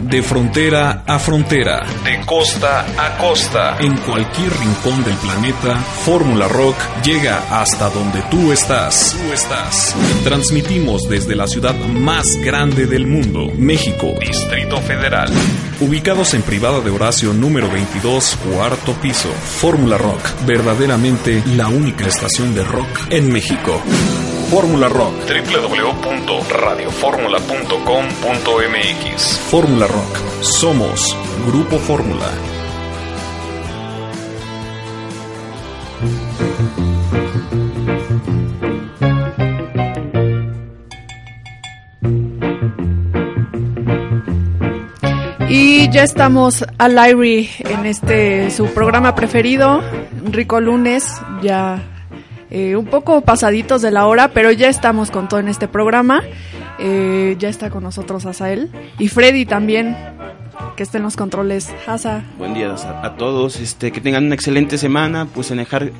De frontera a frontera, de costa a costa, en cualquier rincón del planeta, Fórmula Rock llega hasta donde tú estás. Tú estás. Transmitimos desde la ciudad más grande del mundo, México, Distrito Federal. Ubicados en Privada de Horacio número 22, cuarto piso. Fórmula Rock, verdaderamente la única estación de rock en México. Fórmula Rock. www.radioformula.com.mx. Fórmula Rock. Somos Grupo Fórmula. Ya estamos al aire en este su programa preferido, Rico Lunes, ya eh, un poco pasaditos de la hora, pero ya estamos con todo en este programa. Eh, ya está con nosotros Asael y Freddy también, que está en los controles. Asa. Buen día a, a todos, este, que tengan una excelente semana, pues en dejar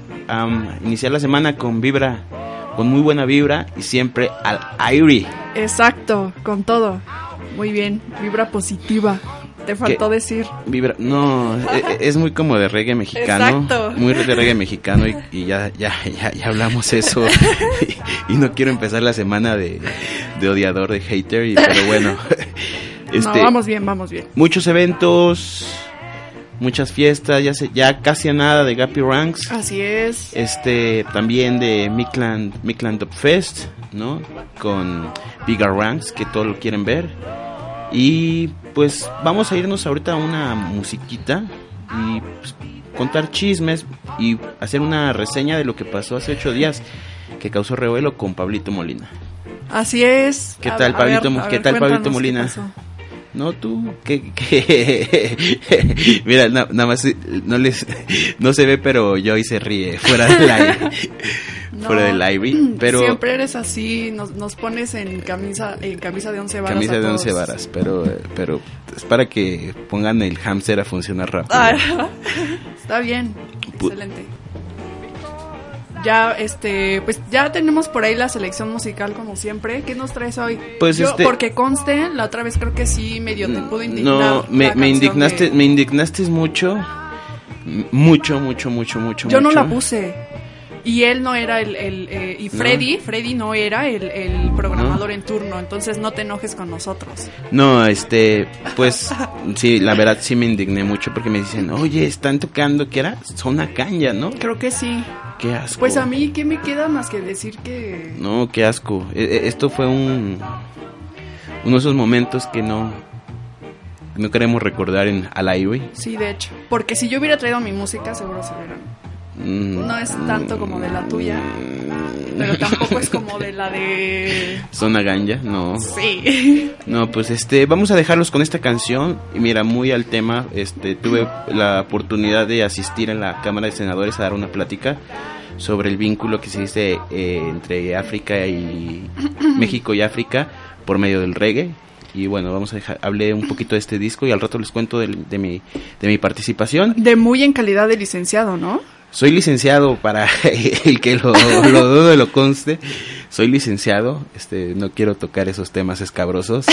iniciar la semana con vibra, con muy buena vibra y siempre al aire. Exacto, con todo. Muy bien, vibra positiva. Te faltó decir. Vibra, no, e- e- es muy como de reggae mexicano, Exacto. muy de reggae mexicano y, y ya, ya, ya, ya hablamos eso y, y no quiero empezar la semana de, de odiador, de hater, y, pero bueno, este, no, vamos bien, vamos bien. muchos eventos, muchas fiestas, ya se, ya casi a nada de Gappy Ranks, Así es. este también de Midland, Midland Dub Fest, ¿no? Con Bigger Ranks, que todos lo quieren ver. Y pues vamos a irnos ahorita a una musiquita y pues, contar chismes y hacer una reseña de lo que pasó hace ocho días que causó revuelo con Pablito Molina. Así es. ¿Qué A- tal, a Pablito ver, qué ver, tal, Pablito Molina? No, tú, que, que- mira, na- nada más, no les, no se ve, pero yo se ríe, fuera del aire, No. fuera del aire, pero Siempre eres así, nos, nos pones en camisa en camisa de once varas. camisa de once varas, pero, pero es para que pongan el hámster a funcionar rápido. Ah, está bien, excelente. Ya, este, pues ya tenemos por ahí la selección musical como siempre. ¿Qué nos traes hoy? Pues, Yo, este- porque conste, la otra vez creo que sí medio te pudo indignar. No, me, me indignaste, de- me indignaste mucho, mucho, mucho, mucho, mucho. Yo no mucho. la puse. Y él no era el, el, eh, y No. Freddy, Freddy no era el, el programador en turno, entonces no te enojes con nosotros. No, este, pues, sí, la verdad sí me indigné mucho porque me dicen, oye, están tocando, ¿qué era? Zona Canya, ¿no? Creo que sí. Qué asco. Pues a mí, ¿qué me queda más que decir que... No, qué asco. E- e- Esto fue un uno de esos momentos que no no queremos recordar en al aire. Sí, de hecho. Porque si yo hubiera traído mi música, seguro se hubieran... Mm, No es tanto como de la tuya, pero tampoco es como de la de... Zona Ganja, no. Sí. No, pues este, vamos a dejarlos con esta canción. Y mira, muy al tema, este, tuve la oportunidad de asistir en la Cámara de Senadores a dar una plática sobre el vínculo que se dice eh, entre África y México y África por medio del reggae. Y bueno, vamos a dejar, hablé un poquito de este disco y al rato les cuento de, mi, de mi participación. De muy en calidad de licenciado, ¿no? Soy licenciado para el que lo, lo dudo lo conste. Soy licenciado, este, no quiero tocar esos temas escabrosos.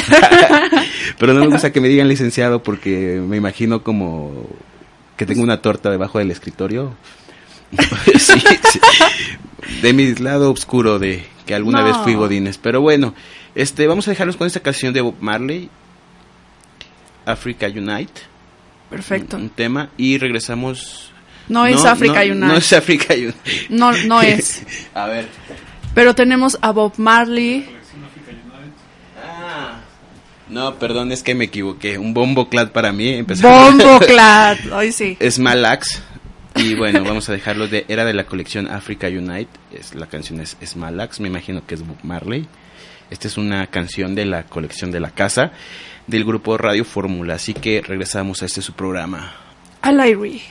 Pero no me gusta que me digan licenciado porque me imagino como que tengo una torta debajo del escritorio. Sí, sí. De mi lado oscuro de que alguna No. vez fui Godines. Pero bueno, este, vamos a dejarlos con esta canción de Bob Marley, Africa Unite, Perfecto. un tema, y regresamos No es África no. No es África Unite. No, no es. A ver. Pero tenemos a Bob Marley. Ah. No, perdón, es que me equivoqué. Un bombo clad para mí. Empezó. Bomboclad. Hoy sí. es Malax. Y bueno, vamos a dejarlo de. Era de la colección Africa Unite. Es, la canción es, es Malax. Me imagino que es Bob Marley. Esta es una canción de la colección de la casa del grupo Radio Fórmula. Así que regresamos a este su programa. Al aire.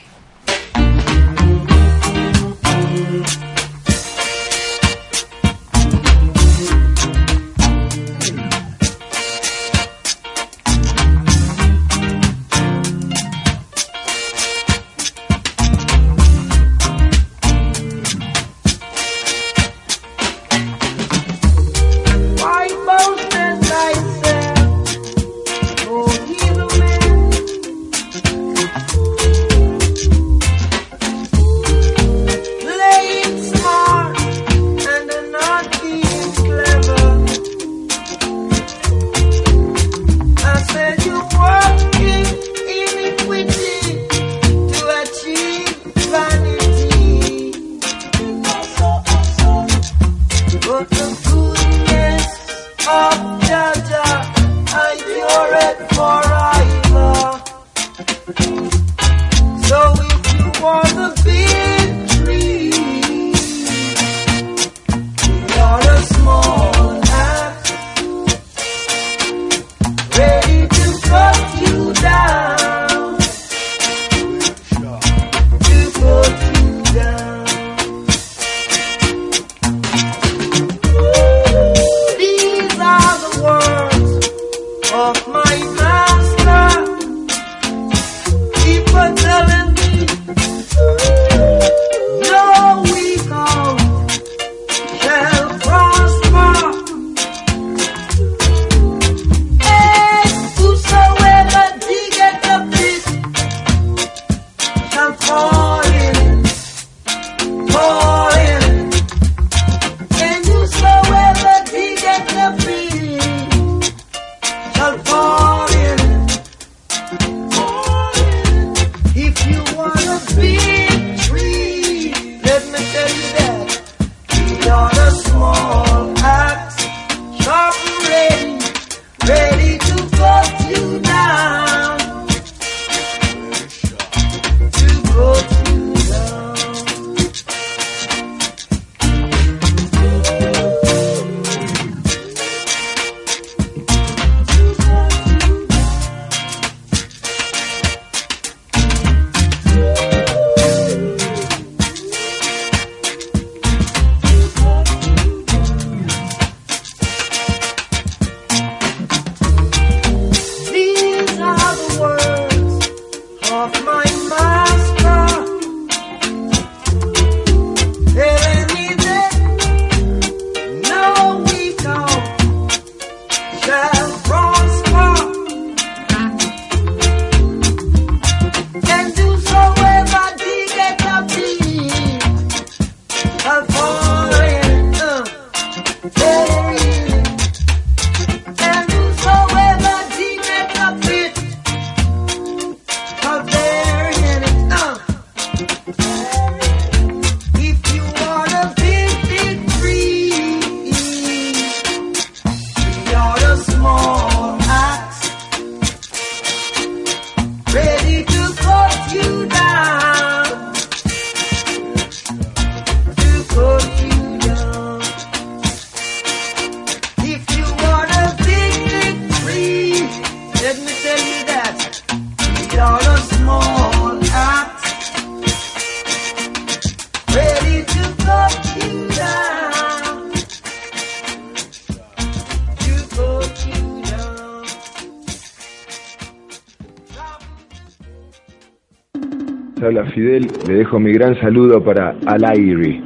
Hola Fidel, le dejo mi gran saludo para Alairi.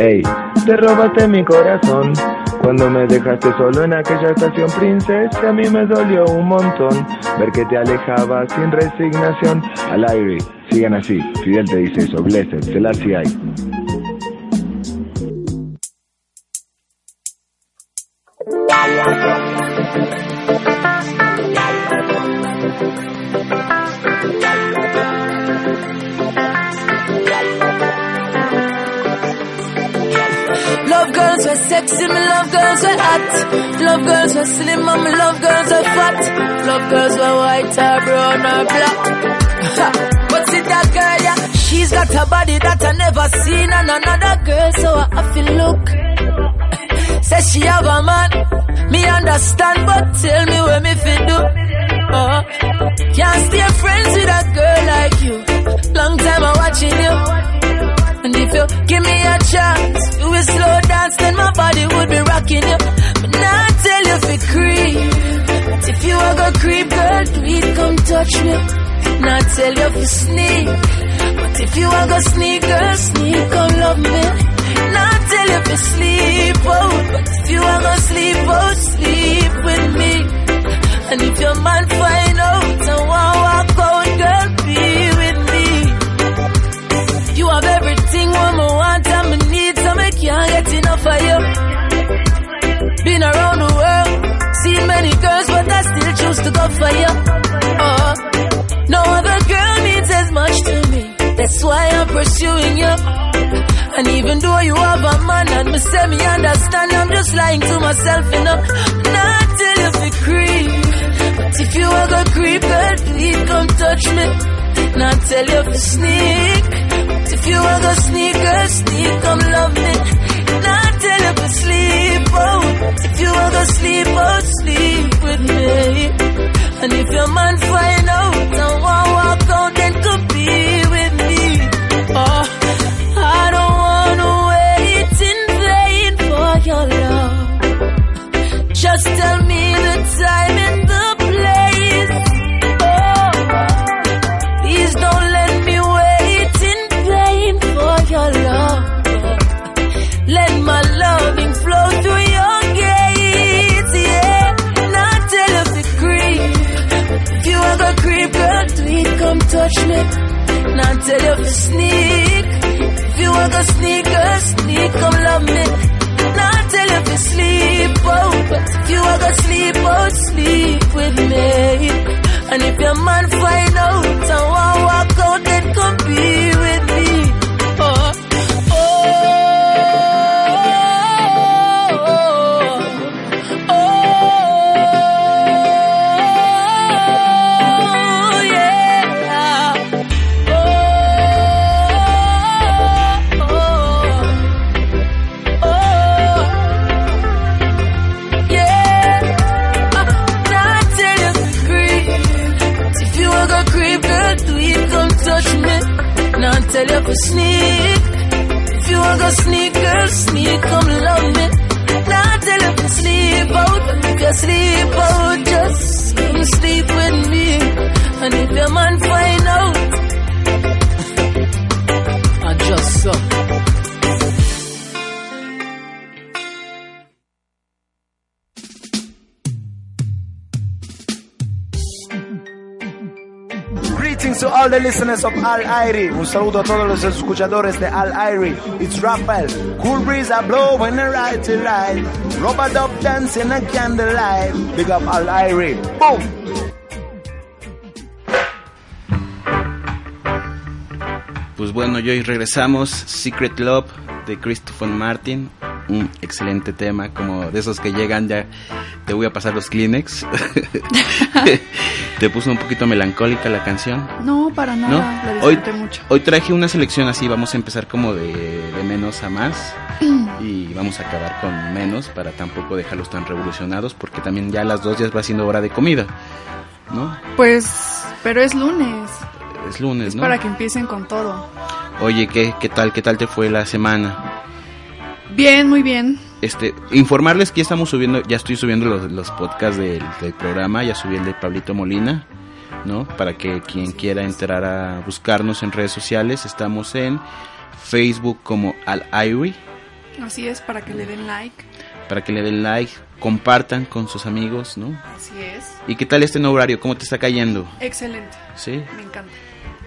Ey, te robaste mi corazón cuando me dejaste solo en aquella estación princesa. A mí me dolió un montón ver que te alejabas sin resignación. Alairi, sigan así. Fidel te dice eso. Blessed, Selassie hay. Sexy, me love girls who hot. Love girls who slim, and me love girls who fat. Love girls who white or brown or black. but see that girl, yeah, she's got a body that I never seen on another girl, so I feel look. Say she have a man, me understand, but tell me what me fi do. Uh, can't stay friends with a girl like you. Long time I'm watching you. And if you give me a chance, do a slow dance, then my body would be rocking you. But now I tell you if you creep. But if you are go creep, girl, please come touch me. Now I tell you if you sneak. But if you are go sneak, girl, sneak, come love me. Now I tell you if you sleep, oh. But if you are go sleep, oh, sleep with me. And if your man find out, I want I to go for you. Oh, no other girl means as much to me. That's why I'm pursuing you. And even though you have a man and me say me understand, I'm just lying to myself, you know. Not till you feel creep. But if you are gonna creep, girl, please come touch me. Not tell you to sneak. But if you are gonna sneak, girl, sneak, come love me. Tell you to sleep, oh. If you are gonna sleep, oh, sleep with me. And if your man find out, I want tell you to sneak. Listeners of Al Airi. Un saludo a todos los escuchadores de Al Airi. It's Raphael. Cool breeze a blow when I ride to ride. Rubber dub dancing a candlelight. Big up Al Airi. Boom. Pues bueno, y hoy regresamos. Secret Love de Christopher Martin. Un excelente tema, como de esos que llegan ya. Te voy a pasar los Kleenex. ¿Te puso un poquito melancólica la canción? No, para ¿No? nada, la Hoy, mucho. hoy traje una selección así, vamos a empezar como de, de menos a más y vamos a acabar con menos para tampoco dejarlos tan revolucionados porque también ya a las dos ya va siendo hora de comida, ¿no? Pues, pero es lunes, Es lunes, es ¿no? para que empiecen con todo. Oye, ¿qué, ¿qué tal? ¿Qué tal te fue la semana? Bien, muy bien. Este, informarles que ya estamos subiendo, ya estoy subiendo los, los podcasts del, del programa, ya subí el de Pablito Molina, ¿no? Para que quien quiera entrar a buscarnos en redes sociales, estamos en Facebook como Al Irie, Así es, para que le den like. para que le den like, compartan con sus amigos, ¿no? Así es. ¿Y qué tal este nuevo horario? ¿Cómo te está cayendo? Excelente, ¿Sí? me encanta.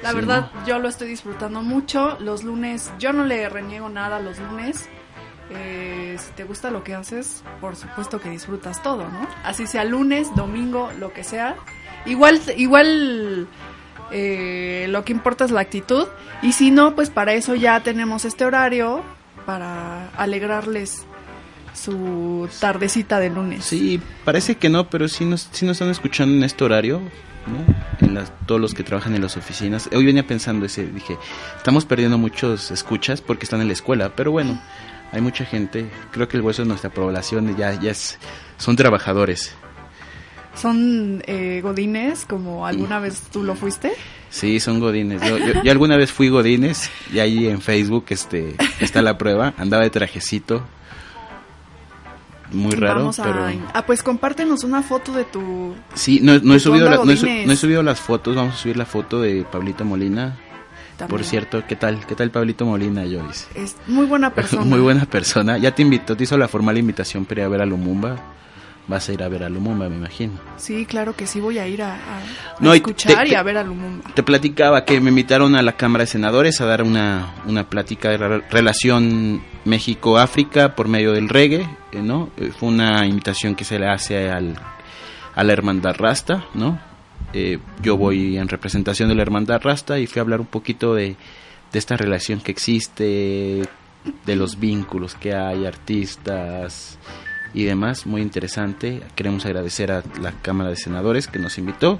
La Sí, verdad, yo lo estoy disfrutando mucho. Los lunes, yo no le reniego nada los lunes. Eh, si te gusta lo que haces, por supuesto que disfrutas todo, ¿no? Así sea lunes, domingo, lo que sea. Igual, igual eh, lo que importa es la actitud. Y si no, pues para eso ya tenemos este horario para alegrarles su tardecita de lunes. Sí, parece que no, pero sí nos, sí nos están escuchando en este horario, ¿no? En las, todos los que trabajan en las oficinas. Hoy venía pensando ese, dije, estamos perdiendo muchos escuchas porque están en la escuela, pero bueno, hay mucha gente, creo que el hueso de nuestra población ya, ya es, son trabajadores. Son eh, godines, como alguna vez tú lo fuiste. Sí, son godines. Yo, yo- yo alguna vez fui godines y ahí en Facebook este, está la prueba, andaba de trajecito. Muy raro, Vamos a, pero... ah, pues compártenos una foto de tu. Sí, no, no he subido la- no, he no he subido las fotos, vamos a subir la foto de Pablito Molina. También. Por cierto, ¿qué tal? ¿Qué tal Pablito Molina, Joyce? Es muy buena persona. Muy buena persona. Ya te invitó, te hizo la formal invitación para ir a ver a Lumumba. Vas a ir a ver a Lumumba, me imagino. Sí, claro que sí, voy a ir a, a- a No, y escuchar te- y a ver a Lumumba. Te platicaba que me invitaron a la Cámara de Senadores a dar una, una plática de re- relación México-África por medio del reggae, eh, ¿no? Eh, Fue una invitación que se le hace al, a la Hermandad Rasta, ¿no? Eh, yo voy en representación de la Hermandad Rasta y fui a hablar un poquito de, de esta relación que existe, de los vínculos que hay, artistas y demás, muy interesante. Queremos agradecer a la Cámara de Senadores que nos invitó.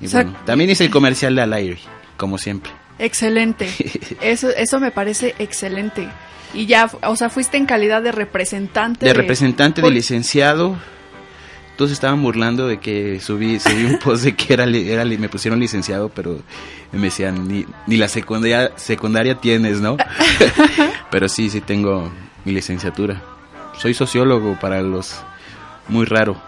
Y bueno, también hice el comercial de Al aire, como siempre. Excelente. Eso, eso me parece excelente. Y ya, o sea, fuiste en calidad de representante. De representante, de licenciado. Todos estaban burlando de que subí, subí un post de que era, era me pusieron licenciado, pero me decían, ni, ni la secundaria, secundaria tienes, ¿no? pero sí, sí tengo mi licenciatura. Soy sociólogo para los... Muy raro.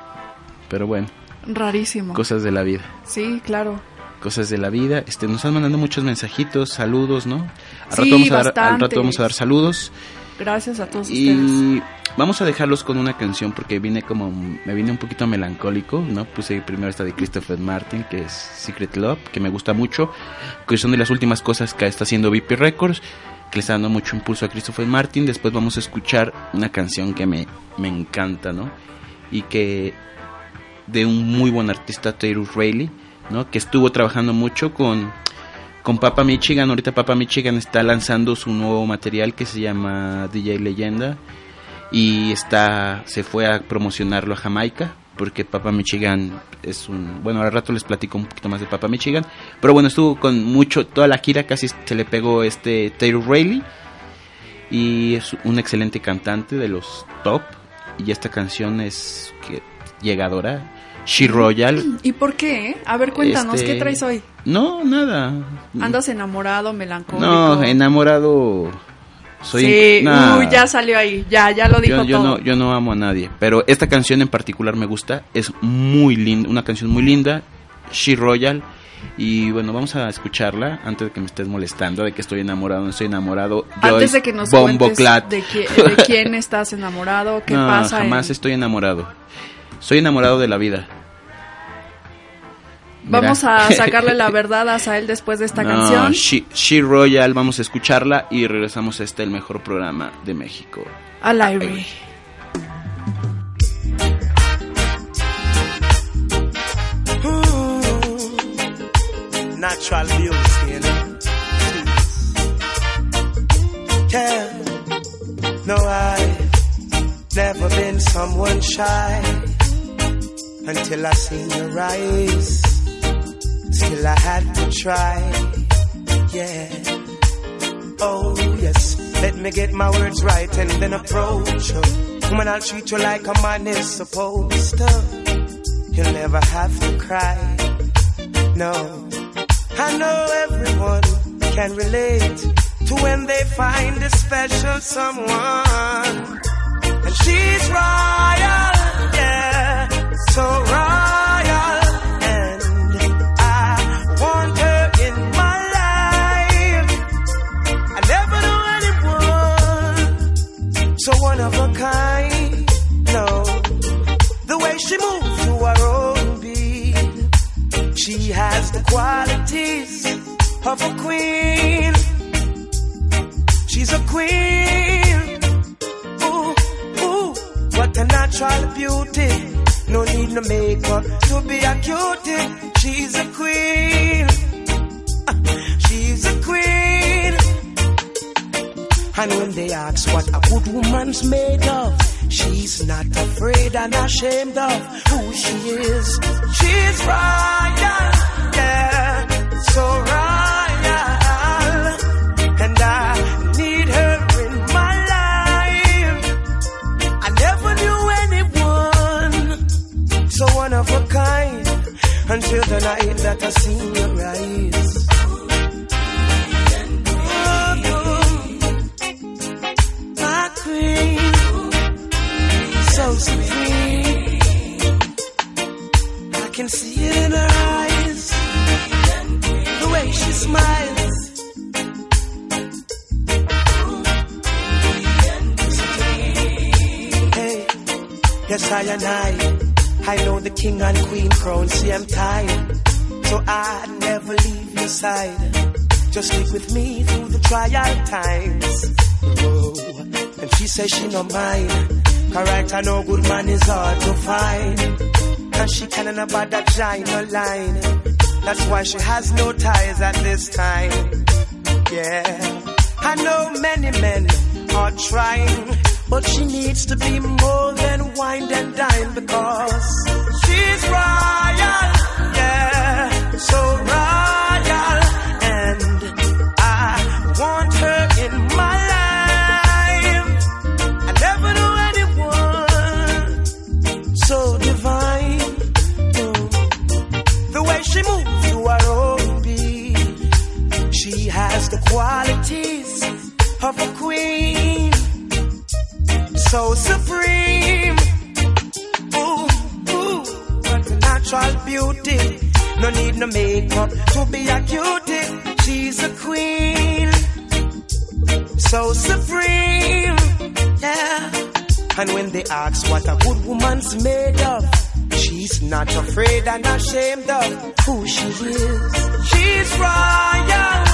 Pero bueno, Rarísimo. cosas de la vida. Sí, claro. cosas de la vida. Este, nos están mandando muchos mensajitos, saludos, ¿no? Al, Sí, rato, vamos a dar, al rato vamos a dar saludos. Gracias a todos ustedes. Vamos a dejarlos con una canción porque vine como, me vine un poquito melancólico, ¿no? Puse primero esta de Christopher Martin, que es Secret Love, que me gusta mucho, que son de las últimas cosas que está haciendo VP Records, que le está dando mucho impulso a Christopher Martin. Después vamos a escuchar una canción que me, me encanta, ¿no? Y que de un muy buen artista, Taylor Rayleigh, ¿no? Que estuvo trabajando mucho con, con Papa Michigan. Ahorita Papa Michigan está lanzando su nuevo material que se llama DJ Leyenda y está se fue a promocionarlo a Jamaica porque Papa Michigan es un bueno al rato les platico un poquito más de Papa Michigan pero bueno estuvo con mucho toda la gira casi se le pegó este Taylor Rayleigh y es un excelente cantante de los top y esta canción es que llegadora She Royal ¿Y por qué? eh? A ver, cuéntanos, Este, ¿qué traes hoy? no nada ¿Andas enamorado, melancólico? no enamorado soy sí, nah. uy, ya salió ahí, ya, ya lo dijo yo, yo todo. no, yo no amo a nadie, pero esta canción en particular me gusta, es muy linda, una canción muy linda, She Royal, y bueno, vamos a escucharla antes de que me estés molestando de que estoy enamorado, no estoy enamorado. Antes de que nos Bombo cuentes de, de quién estás enamorado, qué no, pasa. jamás en- estoy enamorado. Estoy enamorado de la vida. Mira. Vamos a sacarle la verdad a Sael después de esta No, canción. She, She Royal, vamos a escucharla y regresamos a este el mejor programa de México. Al aire. Natural beauty, you know. Yeah. No, I've never been someone shy until I seen your eyes. Still I had to try. Yeah. Oh yes, let me get my words right and then approach you. When I'll treat you like a man is supposed to. You'll never have to cry. No, I know everyone can relate to when they find a special someone. And she's royal, yeah, so royal. Qualities of a queen. She's a queen. Ooh, ooh, what a natural beauty. No need no makeup to be a cutie. She's a queen. She's a queen. And when they ask what a good woman's made of, she's not afraid and ashamed of who she is. She's royal, yeah, so royal. And I need her in my life. I never knew anyone so one of a kind until the night that I seen your rise. My queen, so supreme. I can see it in her eyes, yes I and I, I know the king and queen crown. See I'm tired, so I never leave your side. Just stick with me through the trial times. Whoa. And she says she no mind. Correct, I know good man is hard to find. And she can't about that giant line. That's why she has no ties at this time. Yeah. I know many men are trying, but she needs to be more than wine and dine because she's royal. Qualities of a queen, so supreme. Ooh, ooh, natural beauty. No need no makeup to be a cutie. She's a queen, so supreme. Yeah. And when they ask what a good woman's made of, she's not afraid and ashamed of who she is. She's royal,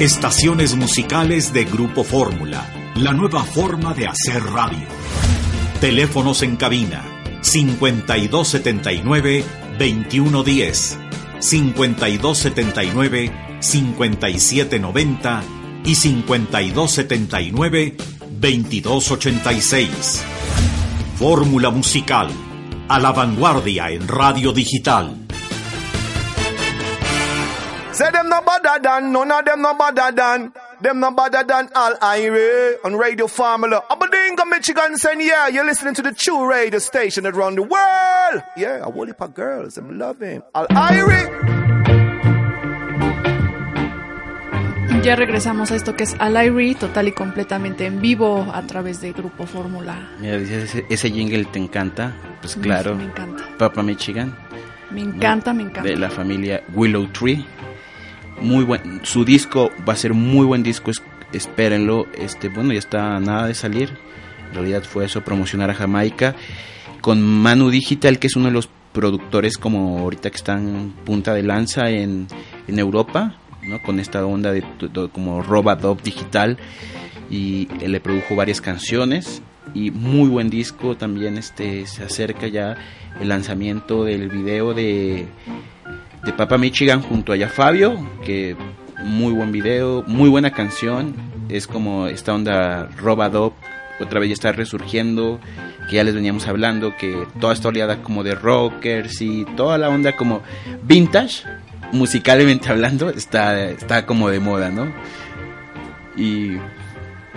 Estaciones musicales de Grupo Fórmula, la nueva forma de hacer radio. Teléfonos en cabina 5279-2110, 5279-5790 y 5279-2286. Fórmula musical, a la vanguardia en radio digital. Say them no better than, none of them no better than. Them no better than Al Ire on Radio Formula. Aberdeen, Michigan, saying, yeah, you're listening to the true radio station around the world. Yeah, a whole heap of girls, I'm loving. Al Ire. Ya regresamos a esto que es Alairi, total y completamente en vivo a través de Grupo Fórmula. Mira, dices, ese, ese jingle te encanta. Pues claro. Me encanta. Papa Michigan. Me encanta, me encanta. De la familia Willow Tree. Muy buen. Su disco va a ser muy buen disco. es- espérenlo. Este, bueno, ya está nada de salir. En realidad fue eso, promocionar a Jamaica. Con Manu Digital, que es uno de los productores como ahorita que están punta de lanza en, en Europa. ¿no? Con esta onda de, de- como Robadop digital y le produjo varias canciones y muy buen disco también este se acerca ya el lanzamiento del video de de Papa Michigan junto a Ya Fabio que muy buen video muy buena canción es como esta onda Robadop otra vez ya está resurgiendo que ya les veníamos hablando que toda esta oleada como de rockers y toda la onda como vintage musicalmente hablando está está como de moda no y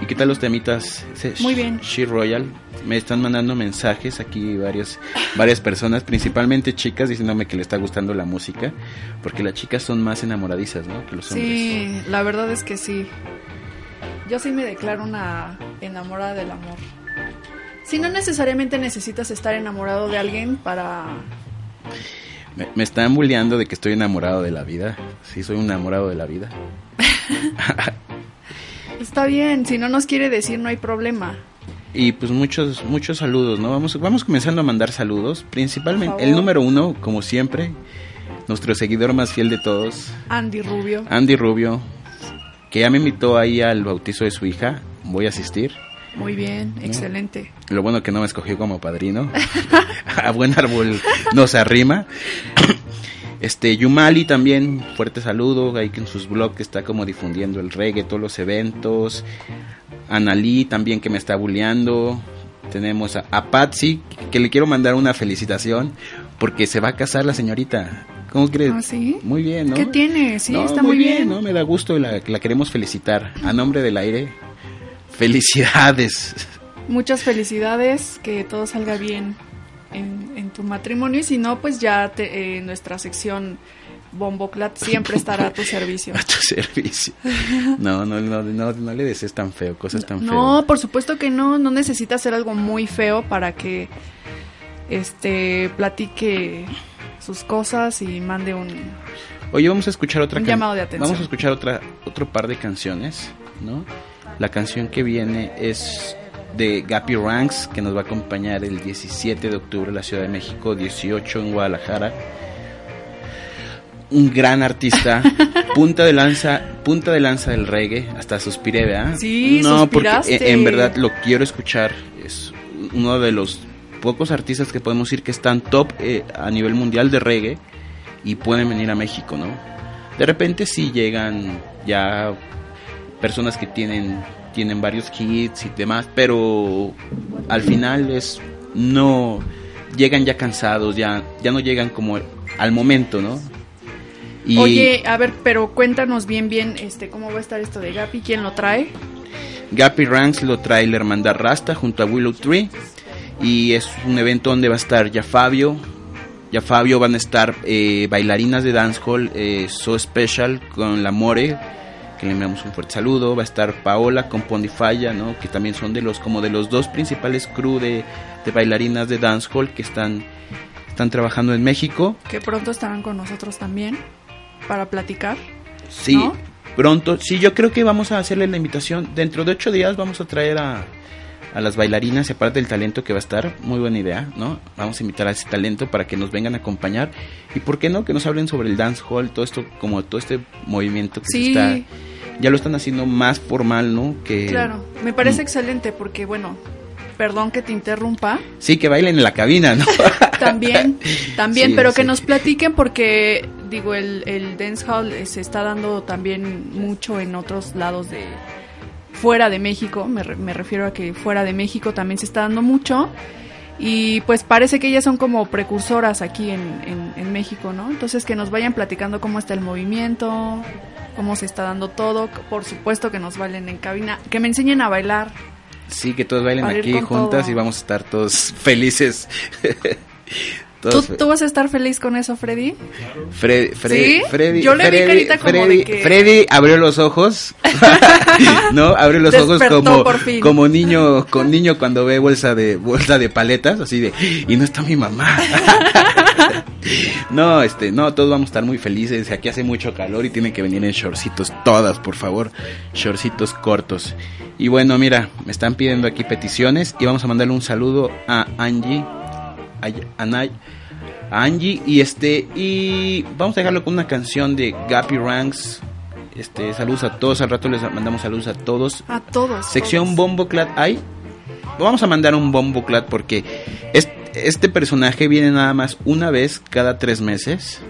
¿Y qué tal los temitas? Muy bien. She Royal. Me están mandando mensajes aquí varios, varias personas, principalmente chicas, diciéndome que le está gustando la música, porque las chicas son más enamoradizas, ¿no? Que los hombres. Sí, la verdad es que sí. Yo sí me declaro una enamorada del amor. Si no necesariamente necesitas estar enamorado de alguien para... Me, me están bulleando de que estoy enamorado de la vida. Sí, soy un enamorado de la vida. Está bien, si no nos quiere decir no hay problema. Y pues muchos, muchos saludos, ¿no? Vamos, vamos comenzando a mandar saludos. Principalmente, el número uno, como siempre, nuestro seguidor más fiel de todos, Andy Rubio. Andy Rubio, que ya me invitó ahí al bautizo de su hija. Voy a asistir. Muy bien, excelente. Lo bueno que no me escogió como padrino. a buen árbol no se arrima. Este, Yumali también, fuerte saludo, ahí que en sus blogs está como difundiendo el reggae, todos los eventos. Analí también que me está bulleando. Tenemos a, a Patsy, que le quiero mandar una felicitación, porque se va a casar la señorita. ¿Cómo crees? ¿Ah, sí? Muy bien, ¿no? ¿Qué tiene? Sí, No, está muy bien. ¿no? Me da gusto y la, la queremos felicitar. A nombre del aire, felicidades. Muchas felicidades, que todo salga bien en, en tu matrimonio y si no, pues ya te- eh, nuestra sección Bomboclat siempre estará a tu servicio. a tu servicio. No, no, no, no, no le desees tan feo, cosas tan No, por supuesto que no, no necesita hacer algo muy feo para que este platique sus cosas y mande un feas. Oye, vamos a escuchar otra Un llamado de atención. Vamos a escuchar otra otro par de canciones, ¿no? La canción que viene es de Gappy Ranks, que nos va a acompañar el 17 de octubre en la Ciudad de México, 18 en Guadalajara. Un gran artista, punta de lanza, punta de lanza del reggae, hasta suspiré, ¿verdad? Sí, no, porque suspiraste. en, en verdad lo quiero escuchar. Es uno de los pocos artistas que podemos decir que están top eh, a nivel mundial de reggae y pueden venir a México, ¿no? De repente sí llegan ya personas que tienen tienen varios hits y demás, pero al final es no llegan ya cansados, ya ya no llegan como al momento, ¿no? Y Oye, a ver, pero cuéntanos bien bien este cómo va a estar esto de Gapi, quién lo trae. Gappy Ranks lo trae la hermandad Rasta junto a Willow Tree y es un evento donde va a estar ya Fabio, ya Fabio van a estar eh, bailarinas de dancehall eh, So Special con la More que le enviamos un fuerte saludo, va a estar Paola con Pondifaya, ¿no? que también son de los como de los dos principales crew de, de bailarinas de dancehall que están están trabajando en México. Que pronto estarán con nosotros también para platicar. Sí, ¿No? pronto. Sí, yo creo que vamos a hacerle la invitación. Dentro de ocho días vamos a traer a, a las bailarinas y aparte del talento que va a estar. Muy buena idea, ¿no? Vamos a invitar a ese talento para que nos vengan a acompañar. Y por qué no, que nos hablen sobre el dance hall, todo esto, como todo este movimiento que se Sí. está... Ya lo están haciendo más formal, ¿no? Que, Claro, me parece Mm. excelente porque bueno, perdón que te interrumpa, Sí, que bailen en la cabina, ¿no? también, también, Sí, pero que nos platiquen porque digo el el dancehall eh, se está dando también mucho en otros lados de fuera de México, me, re- me refiero a que fuera de México también se está dando mucho. Y pues parece que ellas son como precursoras aquí en, en, en México, ¿no? Entonces que nos vayan platicando cómo está el movimiento, cómo se está dando todo, por supuesto que nos bailen en cabina, que me enseñen a bailar, Sí, que todos bailen aquí juntas todo. y vamos a estar todos felices. ¿Tú, tú vas a estar feliz con eso, Freddy? Freddy, Freddy, ¿Sí? Freddy, Yo le vi Freddy, carita como Freddy, de que- Freddy abrió los ojos, no, abrió los ojos como, como niño, con niño cuando ve bolsa de bolsa de paletas, así de, y no está mi mamá. no, este, no, todos vamos a estar muy felices. Aquí hace mucho calor y tienen que venir en shortcitos todas, por favor, shortcitos cortos. Y bueno, mira, me están pidiendo aquí peticiones y vamos a mandarle un saludo a Angie, a, a Angie y este y vamos a dejarlo con una canción de Gappy Ranks Este, saludos a todos. Al rato les mandamos saludos a todos. A todos. Sección. Bomboclat hay. Vamos a mandar un Bomboclat porque es- este personaje viene nada más una vez cada tres meses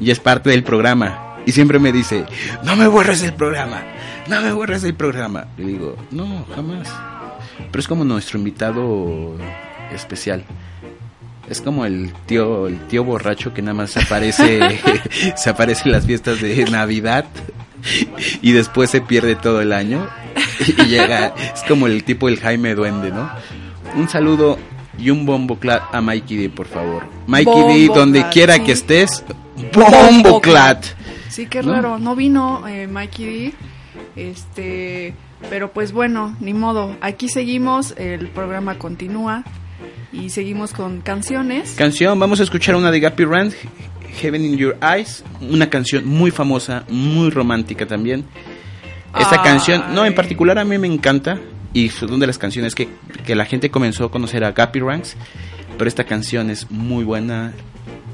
y es parte del programa. Y siempre me dice, no me borres el programa, no me borres el programa. Le digo, no, jamás. Pero es como nuestro invitado especial. Es como el tío, el tío borracho que nada más se aparece, se aparece en las fiestas de Navidad y después se pierde todo el año y llega, es como el tipo del Jaime Duende, ¿no? Un saludo y un bomboclat a Mikey D, por favor. Mikey D, donde quiera sí. que estés, bomboclat. Sí, qué ¿No? raro. No vino eh, Mikey D. Este, pero pues bueno, ni modo. Aquí seguimos, el programa continúa y seguimos con canciones. Canción, vamos a escuchar una de Gappy Rand, Heaven in Your Eyes, una canción muy famosa, muy romántica también. Esta Ay. canción, no, en particular a mí me encanta y es una de las canciones que, que la gente comenzó a conocer a Gappy Ranks, pero esta canción es muy buena.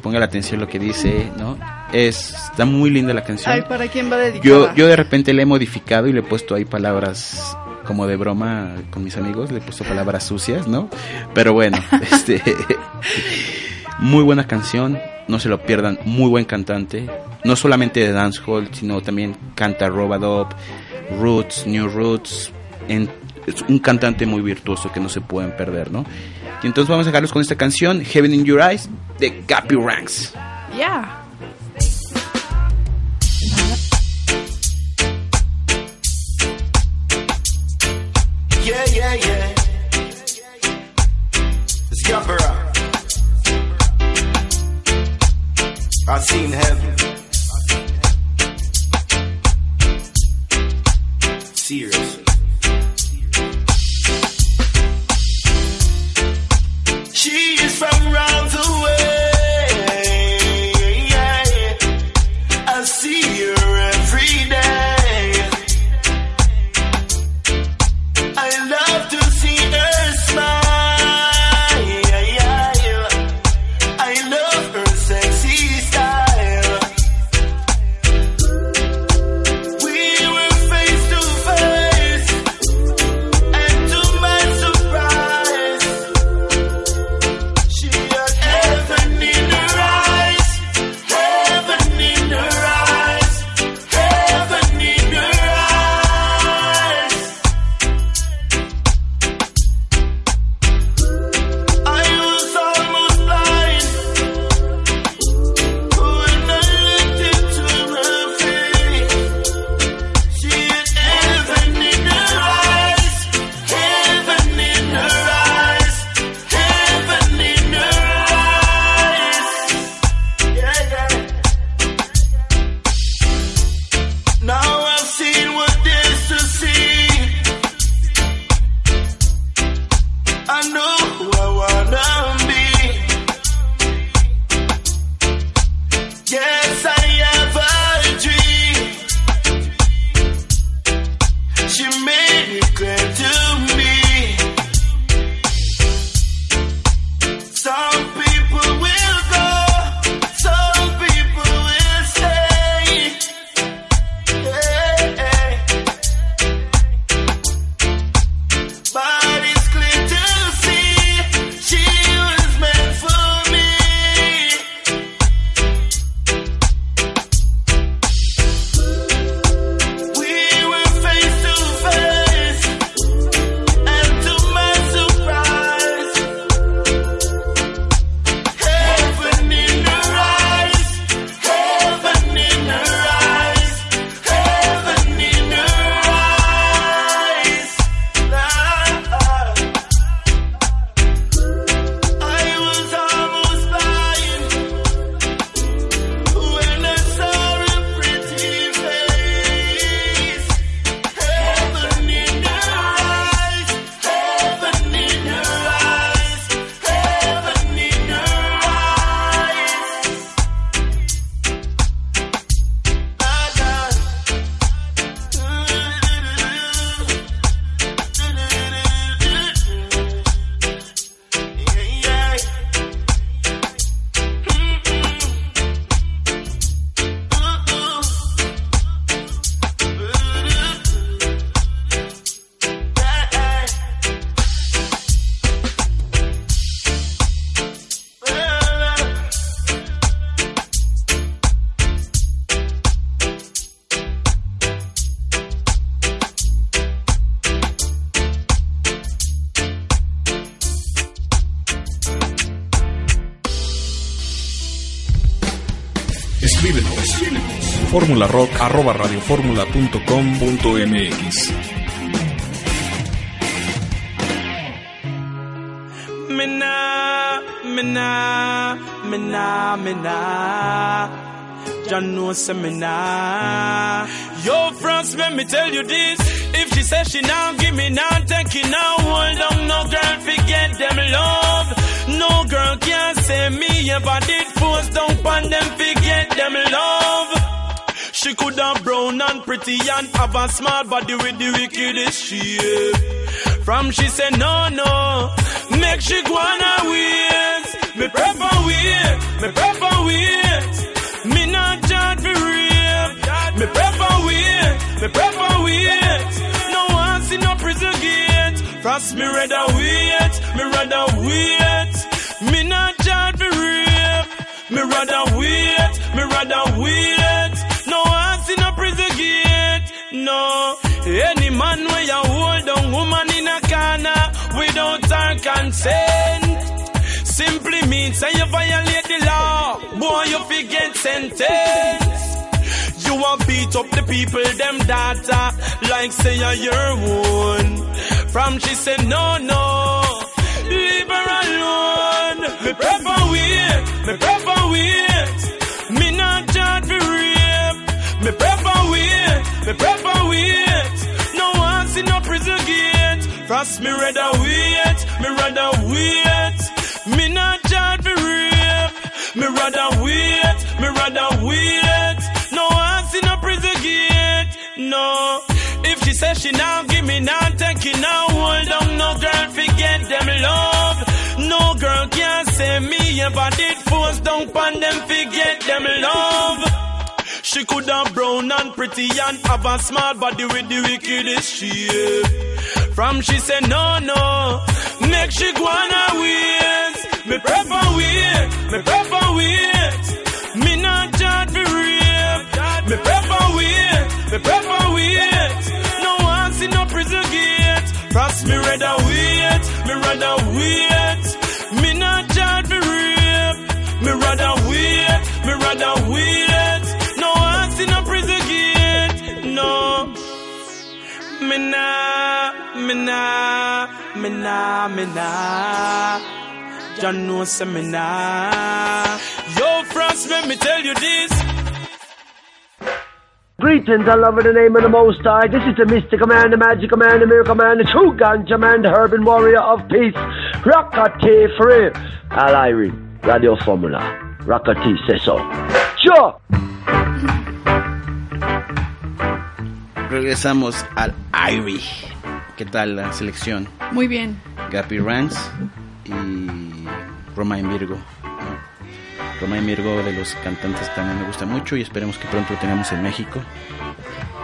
Ponga la atención lo que dice, ¿no? Es, está muy linda la canción. Ay, ¿para quién va dedicada? Yo, yo de repente le he modificado y le he puesto ahí palabras como de broma con mis amigos, le he puesto palabras sucias, ¿no? Pero bueno, este muy buena canción, no se lo pierdan, muy buen cantante, no solamente de dancehall, sino también canta Robadop, Roots, New Roots, en- es un cantante muy virtuoso que no se pueden perder, ¿no? Y entonces vamos a dejarlos con esta canción, Heaven in Your Eyes, de Gappy Ranks. Yeah, I seen heaven. Seriously. Fórmula Rock arroba radioformula.com.mx. Mina, mina, mina, mina. John knows say mina. Yo, France, let me tell you this. If she says she now give me now, take it now, hold on, no girl, forget them love. No girl can say me ever did force down on them, love. She could have brown and pretty and have a small body with the wickedest shape. From she said no no, make she go on her ways. Me prefer wait, me prefer wait. Me not judge for rape. Me prefer wait, me prefer wait. No one see no prison gate. Frost me rather wait, me rather wait. Me not judge for rape. Me rather wait, me rather wait. No, any man where you hold on woman in a corner without her consent. Simply means say you violate the law, boy you forget sentence. You want beat up the people, them data, like say you're your own. From she said no no, leave her alone. Me prefer wait, me prefer wait. Me prefer wait, me prefer wait. No one see no prison gate. Frost me rather wait, me rather wait. Me not judge for rape. Me rather wait, me rather wait. No one see no prison gate. No. If she says she now give me now, take it now, hold on. No girl forget them love. No girl can say me ever did force down on them forget them love. She could have brown and pretty and have a small body with the wickedest shape. From she said no no, make she go on her ways. Me prefer wait, me prefer wait. Me not judge for rape. Me prefer wait, me prefer wait. No one see no prison gate. Frost me rather wait, me rather wait. Nah, me nah, me nah, me nah. John knows say. Yo, France, let me tell you this. Greetings, I love in the name of the Most High. This is the Mystical Man, the Magical Man, the Miracle Man, the True Ganja Man, the Urban Warrior of Peace. Rockati free. Alairi, Radio Formula. Rockati says so. Sure. Regresamos al Irie. ¿Qué tal la selección? Muy bien. Gappy Ranks y Romain Virgo. ¿no? Romain Virgo de los cantantes también me gusta mucho y esperemos que pronto lo tengamos en México.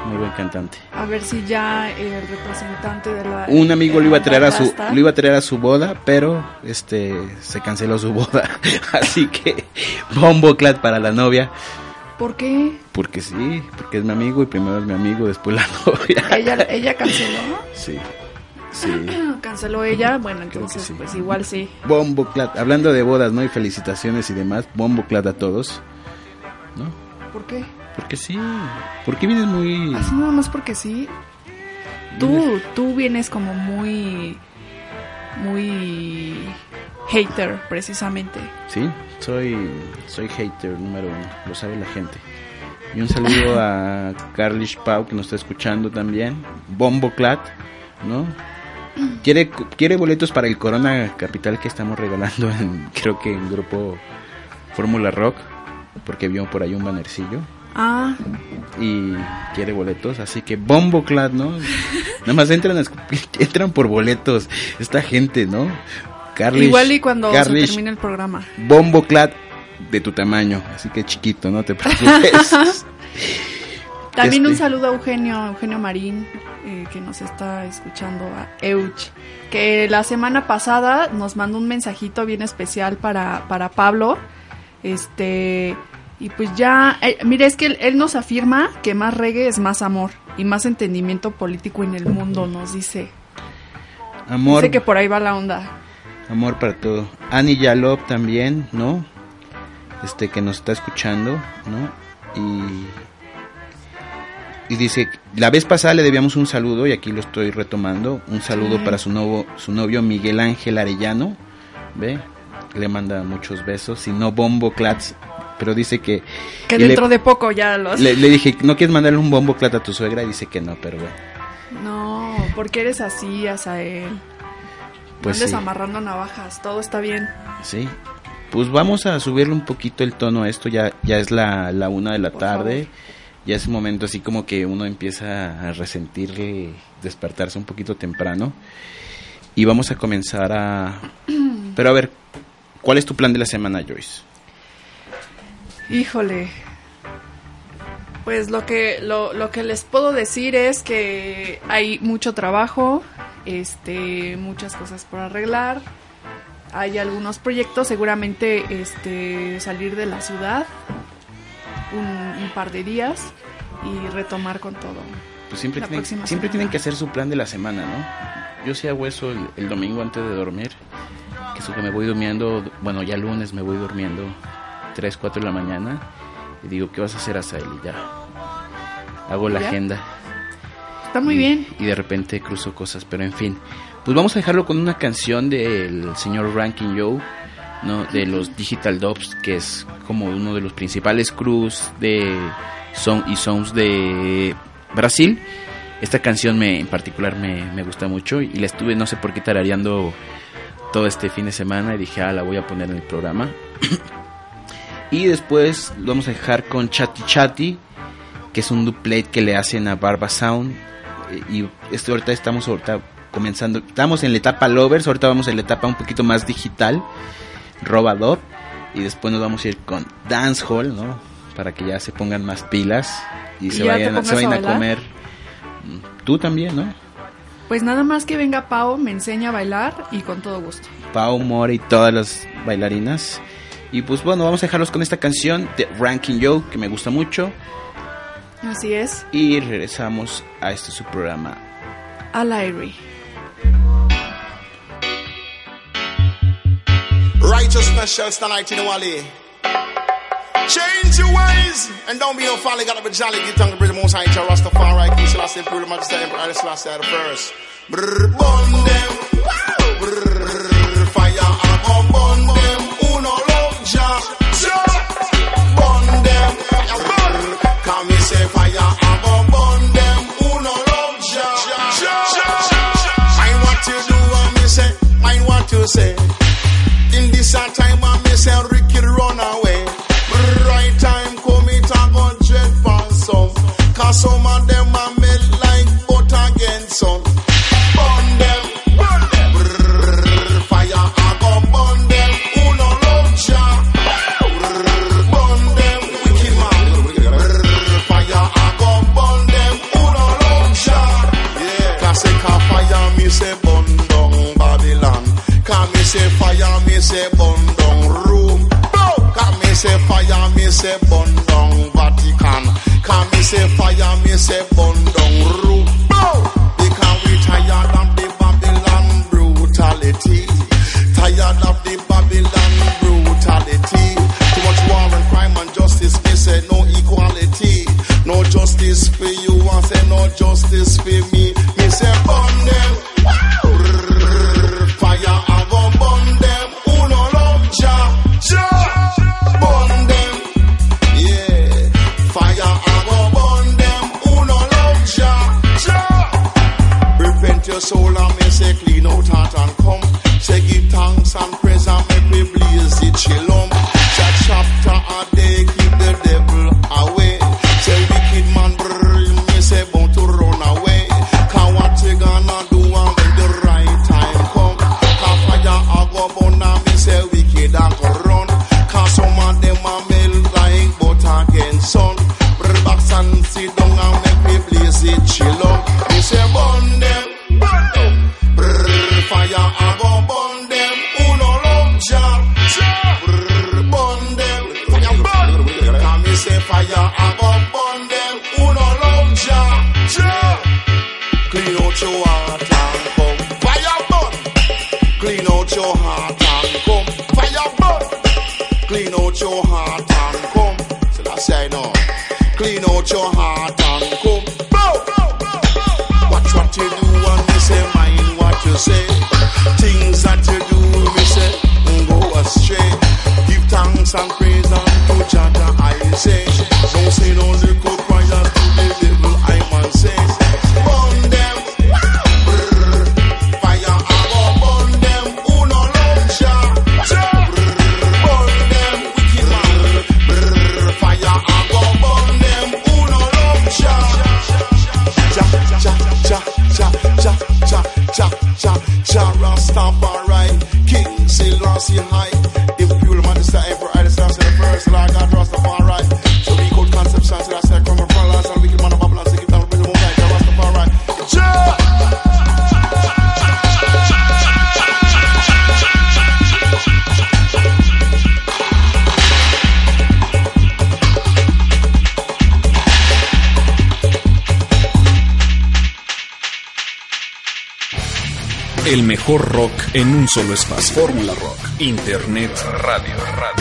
Muy buen cantante. A ver si ya el representante de la... Un amigo lo iba a traer a su lo iba a traer a su boda, pero este se canceló su boda. Así que bombo clat para la novia, ¿Por qué? porque sí, porque es mi amigo y primero es mi amigo, después la novia. Ella, ella canceló. Sí. Sí. Canceló ella. Bueno, entonces sí. pues igual sí. Bombo clat, hablando de bodas, ¿no? Y felicitaciones y demás, bombo clat a todos. ¿No? ¿Por qué? Porque sí. Porque vienes muy Así nada más porque sí. Tú, tú vienes como muy, muy hater, precisamente. Sí, soy, soy hater número uno, lo sabe la gente. Y un saludo a Carlish Pau que nos está escuchando también. Bombo Clat, ¿no? Quiere, quiere boletos para el Corona Capital que estamos regalando en, creo que en grupo Fórmula Rock, porque vio por ahí un bannercillo Ah, y quiere boletos, así que Bombo Clat, ¿no? Nada más entran, a entran por boletos esta gente, ¿no? Carlish, igual y cuando Carlish, se termine el programa. Bombo Clat de tu tamaño, así que chiquito, no te preocupes. También un Este- saludo a Eugenio, Eugenio Marín, eh, que nos está escuchando, a Euch, que la semana pasada nos mandó un mensajito bien especial para, para Pablo. Este, y pues ya, eh, mire, es que él, él nos afirma que más reggae es más amor y más entendimiento político en el mundo, nos dice. Amor, Dice que por ahí va la onda. Amor para todo. Annie Yalop también, ¿no? Este que nos está escuchando, ¿no? Y, y dice, la vez pasada le debíamos un saludo y aquí lo estoy retomando. Un saludo Sí. para su, nuevo, su novio Miguel Ángel Arellano. ¿Ve? Le manda muchos besos. Y no bombo clats. Pero dice que... Que le- dentro de poco ya los... le, le dije, ¿no quieres mandarle un bombo clat a tu suegra? Y dice que no, pero bueno. No, porque eres así, Asael. Pues Andes sí. amarrando navajas, todo está bien. Sí. Pues vamos a subirle un poquito el tono a esto. Ya, ya es la, la una de la Por tarde. favor. Ya es un momento así como que uno empieza a resentir despertarse un poquito temprano. Y vamos a comenzar a... Pero a ver, ¿cuál es tu plan de la semana, Joyce? Híjole. Pues lo que, lo, lo que les puedo decir es que hay mucho trabajo, este, muchas cosas por arreglar. Hay algunos proyectos, seguramente este, salir de la ciudad un, un par de días y retomar con todo. Pues siempre, tienen, siempre tienen que hacer su plan de la semana, ¿no? Yo sí hago eso el, el domingo antes de dormir. Que eso que me voy durmiendo, bueno, ya lunes me voy durmiendo 3, 4 de la mañana. Y digo, ¿qué vas a hacer, Asael? Y ya. Hago la ¿Ya? agenda. Está muy y, bien. Y de repente cruzo cosas, pero en fin. Pues vamos a dejarlo con una canción del señor Rankin Joe, ¿no? De los Digital Dubs, que es como uno de los principales crews de son y songs de Brasil. Esta canción me, en particular me, me gusta mucho y la estuve no sé por qué tarareando todo este fin de semana y dije, ah, la voy a poner en el programa. y después lo vamos a dejar con Chatty Chatty, que es un duplet que le hacen a Barba Sound. Y esto ahorita estamos ahorita comenzando, estamos en la etapa Lovers, ahorita vamos en la etapa un poquito más digital, Robador. Y después nos vamos a ir con Dancehall, ¿no? Para que ya se pongan más pilas y, ¿Y se ya vayan, se a vayan a, comer. Tú también, ¿no? Pues nada más que venga Pau, me enseña a bailar y con todo gusto. Pau, More y todas las bailarinas. Y pues bueno, vamos a dejarlos con esta canción de Ranking Joe, que me gusta mucho. Así es, Y regresamos a este su programa. al aire. Righteousness shall stand out in the valley. Change your ways and don't be no folly. Gotta be jolly. Get tongue to bridge most high. Jah Rastafari. King Selassie, Imperial Majesty, Emperor Haile Selassie the first. Brr, them. Brr, fire them. Uno love Jah. Say. I in this time I me say Ricky run away. Right time come it a dread for some. Cause some of them a melt like butter sun. Say fire me say burn down Rome. Can me say fire me say burn down Vatican. Can me say fire me say burn down Rome. Because we tired of the Babylon brutality. Tired of the Babylon brutality. Too much war and crime and justice. Me say no equality. No justice for you. I say no justice for me. Me say burn them. Your soul and me say clean out heart and come. Say give thanks and praise and make me blaze it chill on. That chapter mejor rock en un solo espacio. Fórmula Rock. Internet Radio. Radio.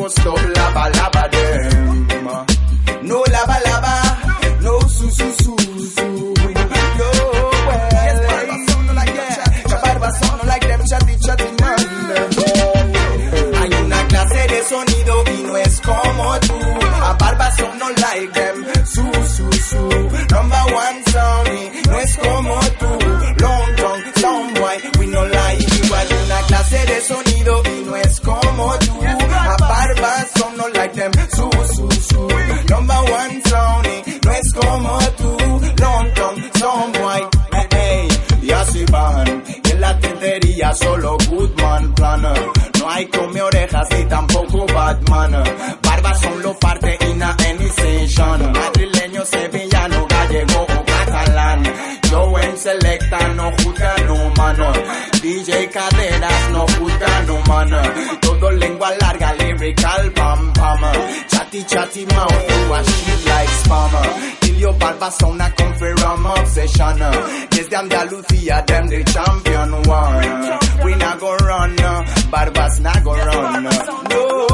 must stop lava lava them. No lava lava, no susus. solo Goodman Planner. No hay come orejas y tampoco Batman. Barbas son lo parte y na any station. Madrileño, sevillano, gallego o catalán. Yo en selecta no juzgan DJ cadenas no putan humano. Todo lengua larga, lyrical, pam pam. Chatty chatty mouth, you are shit like spammer. Till your barba sound confirm obsession. Yes, them Andalusia, them the champion one. We not go run, barbas not go run. No.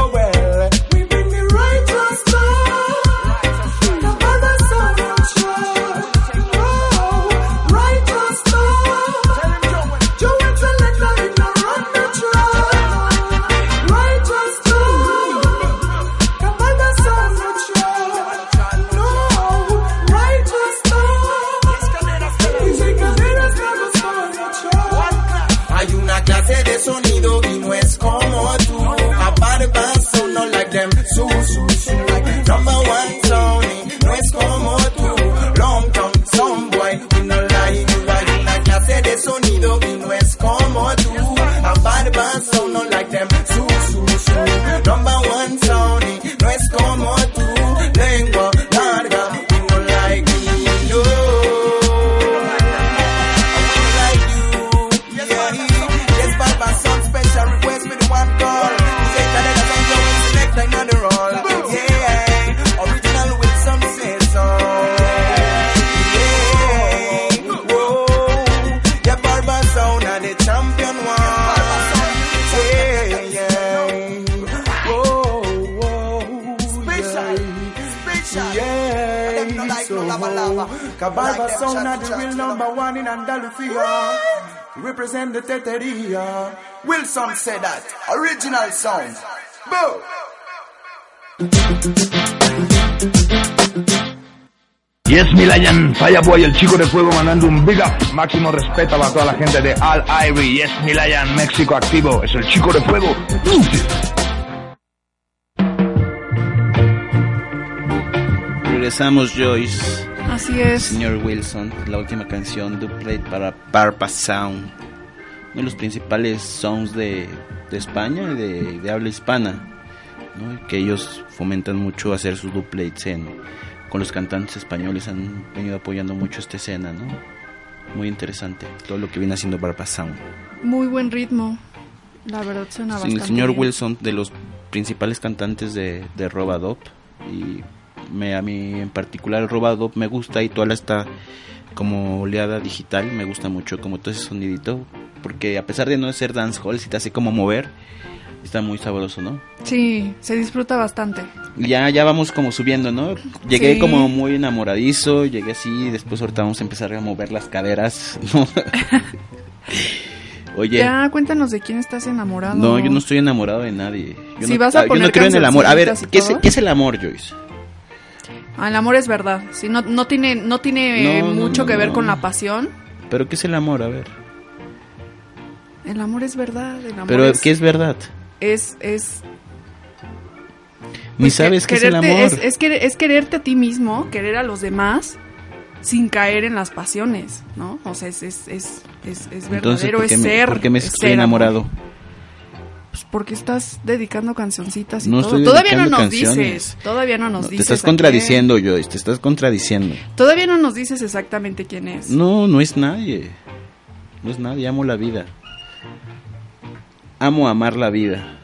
Barba sound the real number one in Andalusia. Represent the Teteria. Wilson said that. Original sound. Boo! Y es Milayan Fireboy, el chico de fuego, mandando un big up. Máximo respeto para toda la gente de Al Ivory. Y es Milayan, México activo. Es el chico de fuego. Regresamos, Joyce. Así es. Señor Wilson, la última canción, Duplicate para Parpa Sound. Uno de los principales songs de, de España y de, de habla hispana. ¿no? Que ellos fomentan mucho hacer sus duplates en, con los cantantes españoles. Han venido apoyando mucho esta escena, ¿no? Muy interesante todo lo que viene haciendo Parpa Sound. Muy buen ritmo. La verdad suena Sí, bastante el señor bien. Wilson, de los principales cantantes de, de Robadop, y me, a mí en particular el Robadop me gusta y toda esta como oleada digital, me gusta mucho como todo ese sonidito, porque a pesar de no ser dancehall, si te hace como mover, está muy sabroso, ¿no? Sí, se disfruta bastante. Ya, ya vamos como subiendo, ¿no? Llegué Sí. como muy enamoradizo, llegué así, después ahorita vamos a empezar a mover las caderas, ¿no? Oye, Ya, cuéntanos de quién estás enamorado. no, yo no estoy enamorado de nadie. Yo Si no, vas a ah, yo poner no creo en el amor. A ver, ¿qué es, qué es el amor, Joyce? Ah, el amor es verdad. Sí, no, no tiene, no tiene No, mucho no, que ver con la pasión. ¿Pero qué es el amor? A ver. El amor es verdad. El amor ¿Pero es, qué es verdad? es, es Ni pues, sabes qué es el amor. Es, es querer- es quererte a ti mismo, querer a los demás, sin caer en las pasiones, ¿no? O sea, es, es, es, es, es Entonces, verdadero, ¿por qué es me, ser. por qué me es estoy ser amor. Porque estás dedicando cancioncitas y No todo. Todavía no nos canciones. dices, todavía no nos No, te dices. estás a quién. contradiciendo, Joyce, te estás contradiciendo. Todavía no nos dices exactamente quién es. No, no es nadie. No es nadie, amo la vida. Amo amar la vida.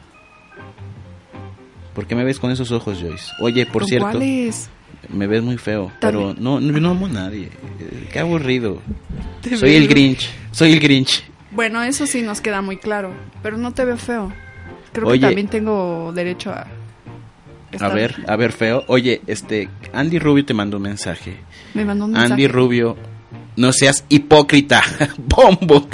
¿Por qué me ves con esos ojos, Joyce? Oye, por ¿Con cierto, cuáles? me ves muy feo, pero También. no, no, no amo a nadie. Qué aburrido. Te Soy el veo. Grinch, soy el Grinch. Bueno, eso sí nos queda muy claro, pero no te veo feo. Creo Oye. que también tengo derecho a... A ver, a ver, feo. Oye, este, Andy Rubio te mandó un mensaje. Me mandó un Andy mensaje. Rubio, no seas hipócrita. Bombo.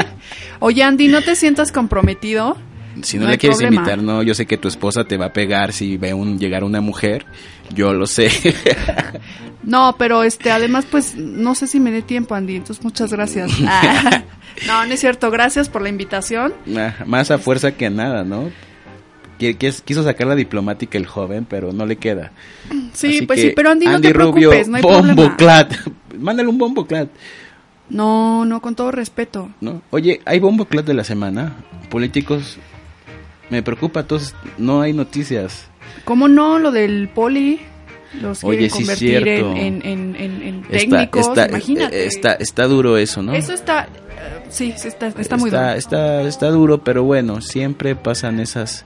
Oye, Andy, ¿no te sientas comprometido? Si no, No le quieres problema. invitar, no, yo sé que tu esposa te va a pegar si ve un llegar una mujer. Yo lo sé. No, pero este, además, pues, no sé si me dé tiempo, Andy, entonces muchas gracias. No, no es cierto, gracias por la invitación. Más a fuerza que nada, ¿no? Qui- quis- Quiso sacar la diplomática el joven, pero no le queda. Sí, Así pues sí, pero Andy, no te Rubio, preocupes, no hay problema. bomboclat. Mándale un bomboclat, No, no, con todo respeto. ¿no? Oye, hay bomboclat de la semana. Políticos, me preocupa, todos, no hay noticias. ¿Cómo no? Lo del poli, los Oye, sí, convertir cierto. en, en, en, en- en Está, técnicos, está, imagínate. está, está duro eso, ¿no? Eso está, sí, sí, está, está muy está, duro. Está, está duro, pero bueno, siempre pasan esas,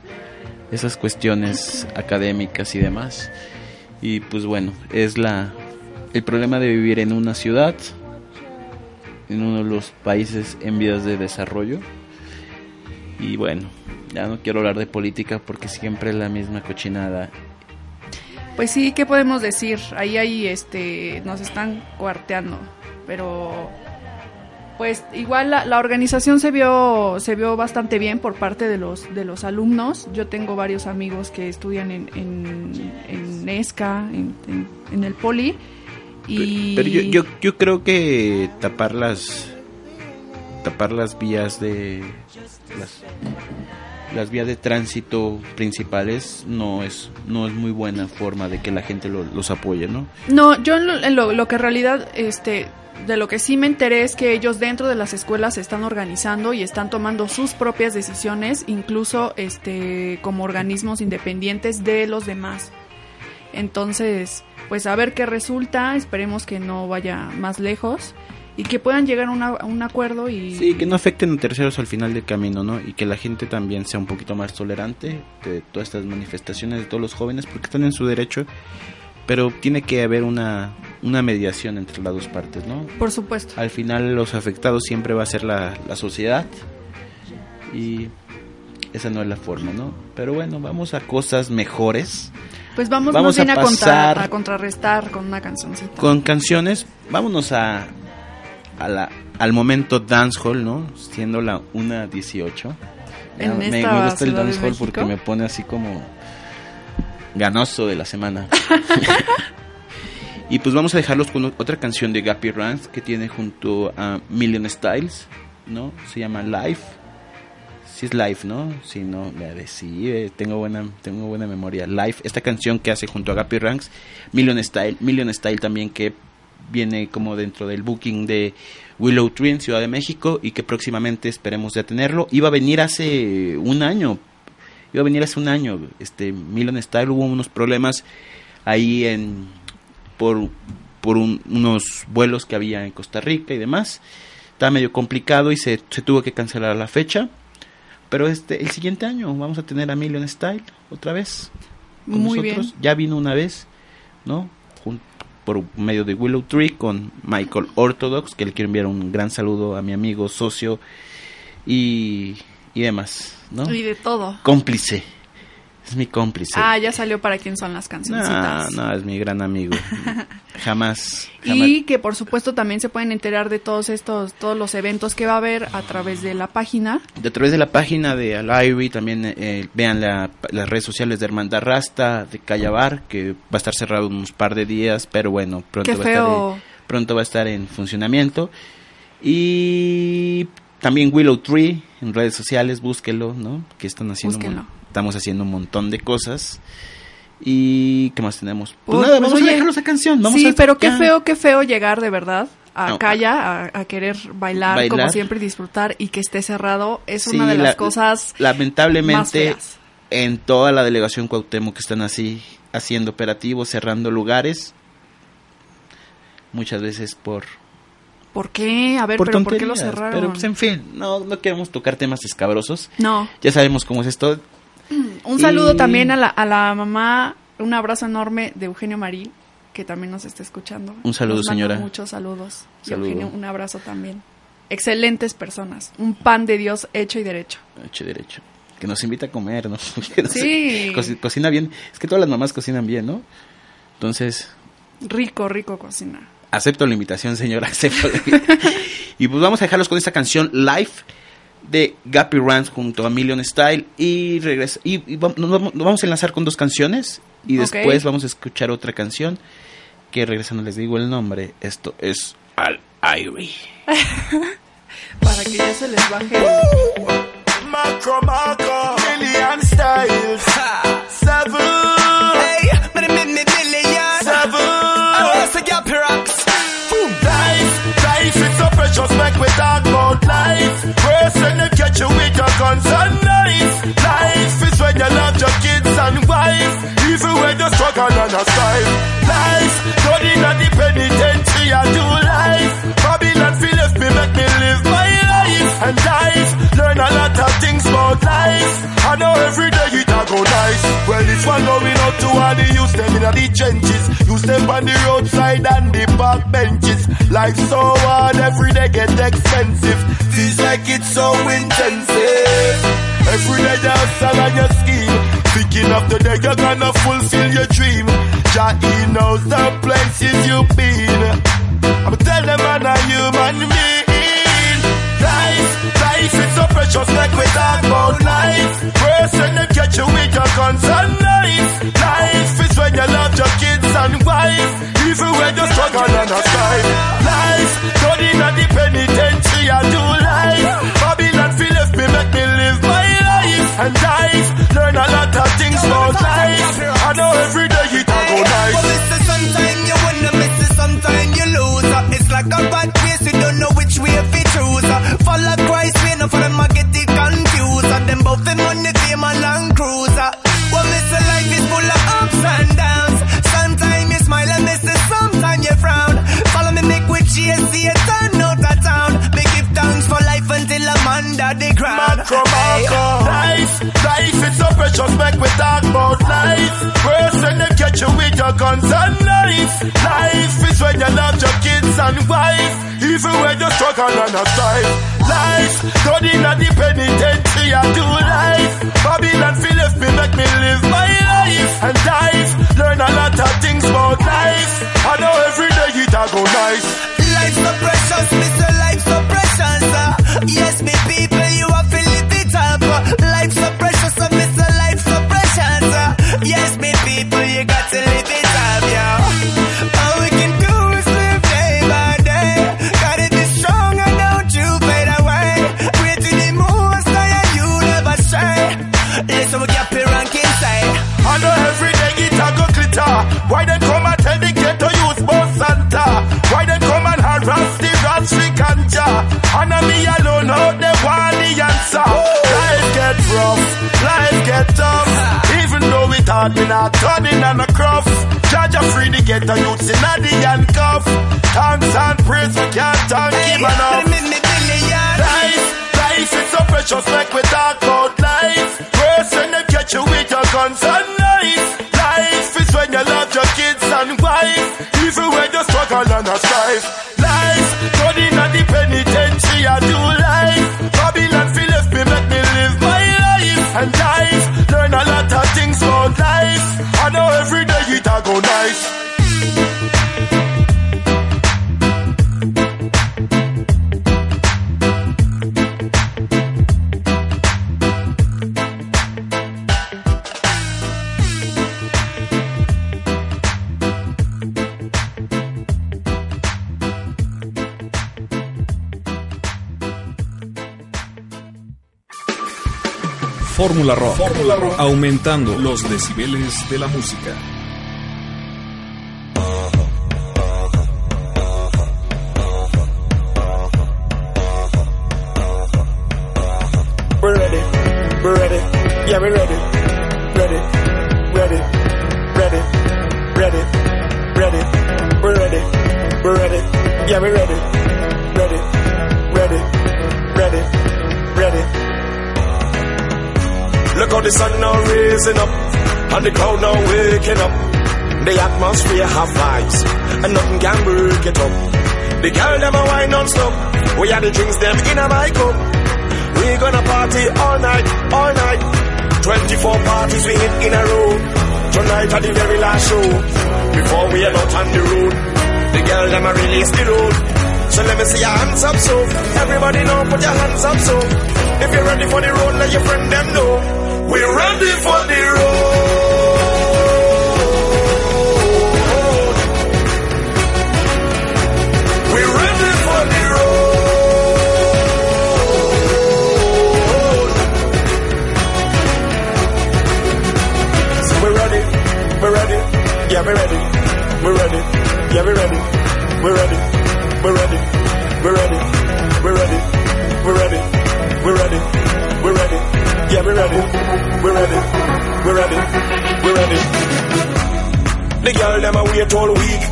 esas cuestiones académicas y demás. Y pues bueno, es la el problema de vivir en una ciudad, en uno de los países en vías de desarrollo. Y bueno, ya no quiero hablar de política porque siempre es la misma cochinada. Pues sí, ¿qué podemos decir? Ahí, ahí, este, nos están cuarteando, pero pues igual la, la organización se vio, se vio bastante bien por parte de los, de los alumnos. Yo tengo varios amigos que estudian en, en, en ESCA, en, en- en el Poli, y Pero yo, yo, yo creo que tapar las tapar las vías de las, las vías de tránsito principales no es no es muy buena forma de que la gente lo- los apoye, ¿no? No, yo en lo, en lo- lo que en realidad, este, de lo que sí me enteré es que ellos dentro de las escuelas se están organizando y están tomando sus propias decisiones, incluso, este, como organismos independientes de los demás. Entonces, pues a ver qué resulta, esperemos que no vaya más lejos y que puedan llegar a, una- a un acuerdo y... Sí, que no afecten a terceros al final del camino, ¿no? Y que la gente también sea un poquito más tolerante de todas estas manifestaciones de todos los jóvenes porque están en su derecho, pero tiene que haber una una mediación entre las dos partes, ¿no? Por supuesto. al final los afectados siempre va a ser la, la sociedad y esa no es la forma, ¿no? Pero bueno, vamos a cosas mejores. Pues vamos, Vamos más bien a pasar- a contrarrestar con una cancioncita. Con canciones, vámonos a, a la, al momento dancehall, ¿no? Siendo la 1.18. En me, me gusta el dancehall porque me pone así como ganoso de la semana. y pues vamos a dejarlos con otra canción de Gappy Ranks que tiene junto a Million Styles, ¿no? Se llama Life. Si es Life, ¿no? Si no, me sí, tengo buena, tengo buena memoria. Life, esta canción que hace junto a Gappy Ranks, Million Style, Million Style también que viene como dentro del booking de Willow Tree en Ciudad de México y que próximamente esperemos ya tenerlo. Iba a venir hace un año, iba a venir hace un año, este Million Style hubo unos problemas ahí en por, por unos vuelos que había en Costa Rica y demás. Estaba medio complicado y se, se tuvo que cancelar la fecha. Pero este el siguiente año vamos a tener a Million Style otra vez. Muy bien. Ya vino una vez, ¿no? por medio de Willow Tree con Michael Orthodox, que le quiero enviar un gran saludo a mi amigo, socio y, y demás, ¿no? Y de todo. Cómplice. Es mi cómplice. Ah, ya salió para quién son las canciones. No, no, es mi gran amigo. jamás, Y que por supuesto también se pueden enterar de todos estos, todos los eventos que va a haber a través de la página. De a través de la página de Alive, también eh, vean las redes sociales de Hermandad Rasta, de Callabar, que va a estar cerrado unos par de días, pero bueno, pronto, va, A estar pronto va a estar en funcionamiento. Y también Willow Tree en redes sociales, búsquelo, ¿no? Que están haciendo. Búsquenlo estamos haciendo un montón de cosas. ¿Y qué más tenemos? Pues, pues nada, vamos a dejarlo esa canción. Vamos sí, pero qué feo, qué feo llegar de verdad a Calla a, querer bailar, como siempre disfrutar y que esté cerrado. Es una de las cosas. Lamentablemente, en toda la delegación Cuauhtémoc que están así haciendo operativos, cerrando lugares, muchas veces por ¿Por qué? A ver, pero ¿por qué lo cerraron? Pero pues en fin, no, no queremos tocar temas escabrosos. No. Ya sabemos cómo es esto. Un saludo también a la, a la mamá, un abrazo enorme de Eugenio Marín, que también nos está escuchando. Un saludo, señora. Muchos saludos. Eugenio, un abrazo también. Excelentes personas. Un pan de Dios hecho y derecho. Hecho y derecho. Que nos invita a comer, ¿no? sí. cocina bien. Es que todas las mamás cocinan bien, ¿no? Entonces. Rico, rico cocina. Acepto la invitación, señora. Acepto y pues vamos a dejarlos con esta canción Life de Gappy Rance junto a Million Style y regresa y, nos, vamos a enlazar con dos canciones y después vamos a escuchar otra canción que regresando les digo el nombre esto es Al Irie para que ya se les baje el... Macro Macro Million Styles Seven precious make we talk about life Person they catch you with your guns and knife. Life is when you love your kids and wife. Even when you struggle and a strive. Life, not in a the penitentiary, I do life. Babylon feel left me, make me live my life. And life, learn a lot of things about life. I know every day it a go nice. Well, this one going out to all the youth, them in the trenches. You step on the roadside and the park benches. Life so hard, every day get expensive. Feels like it's so intensive. Every day you hustle and you scheme. Thinking of the day you're gonna fulfill your dream. Jah he knows the places you've been. I'm tell them I'm a human being. Life, life is so precious like we talk about life. Person they catch you with your guns and knife. Life is when you love your kids and wife. Even when you struggle and a strive. Life, don't the penitentiary, I do life Bobby Landfills make me live my life and dive. Learn a lot of things about life. Guns and. Life is when you love your kids and wife. Even when you struggle and a strive. Life, God in the penitentiary, I do life. Babylon feel left me, make me live my life. And dive, learn a lot of things about life. I know every day it a go nice. Heart, me not turning on a cuff. Judge a free to get a youth in a the handcuff. Thanks and praise, we can't thank him enough. Life, life is so precious, like we talk about life. Grace when they catch you with your guns and knife. Life is when you love your kids and wife. Even when you struggle and a strife. Life, turning on the penitentiary, I do life. I know every Fórmula Rock. Aumentando los decibeles de la música. The atmosphere have vibes, and nothing can break it up. The girl them a wine non-stop, we had the drinks them in a my cup. We gonna party all night, all night. 24 parties we hit in a row. Tonight at the very last show. Before we are out on the road. The girl them a release the road. So let me see your hands up so. Everybody know put your hands up so. If you're ready for the road, let your friend them know. We're ready for the road. We're ready. Yeah, we're ready. We're ready. Yeah, we're ready. We're ready. We're ready. We're ready. We're ready. We're ready. We're ready. We're ready. Yeah, we're ready. We're ready. We're ready. We're ready. The girl them a wait all week.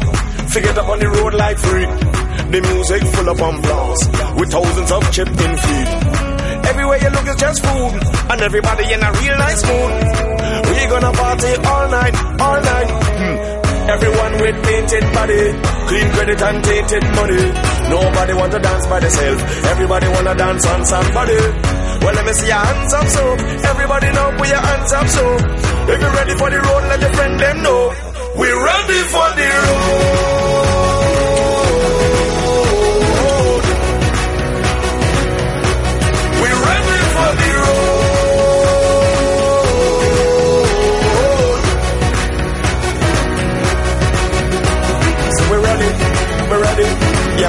Figure up on the road like freak. The music full of ambiance with thousands of chipped in feet. Everywhere you look is just food, and everybody in a real nice mood. We gonna party all night, all night. Hmm. Everyone with painted body, clean credit and tainted money. Nobody want to dance by themselves. Everybody wanna dance on somebody. Well, let me see your hands up, so everybody know put your hands up, so if you're ready for the road, let your friend them know. We're ready for the road.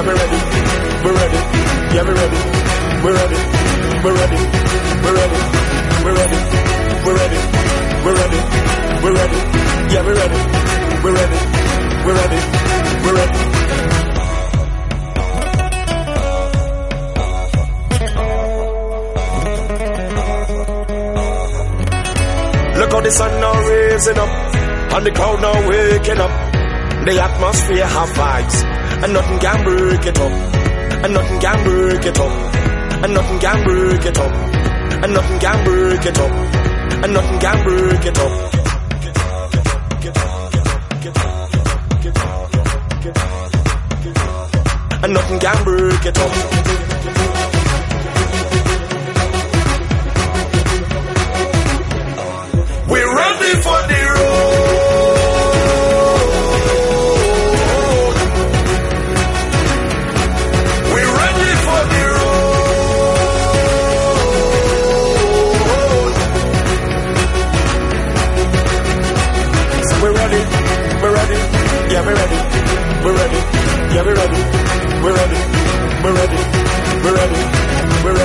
Yeah, we're ready. We're ready. Yeah, we're ready. We're ready. We're ready. We're ready. We're ready. We're ready. We're ready. We're ready. Yeah, we're ready. We're ready. We're ready. We're ready. Look how the sun now raising up, and the crowd now waking up. The atmosphere have vibes and nothing can break it up, and nothing can break it up, and nothing can break it up, and nothing can break it up, and nothing can break it up. And nothing can break it up. For the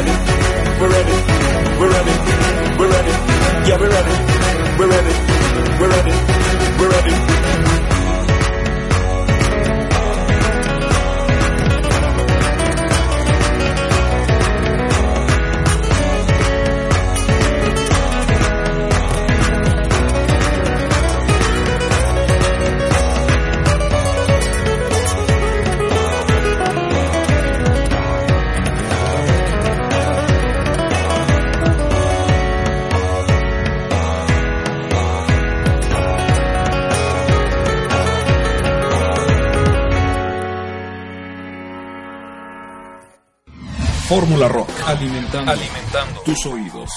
ready, we're ready, we're ready, we're ready, yeah, we're ready, we're ready, we're ready, Fórmula Rock, alimentando, alimentando. Tus oídos.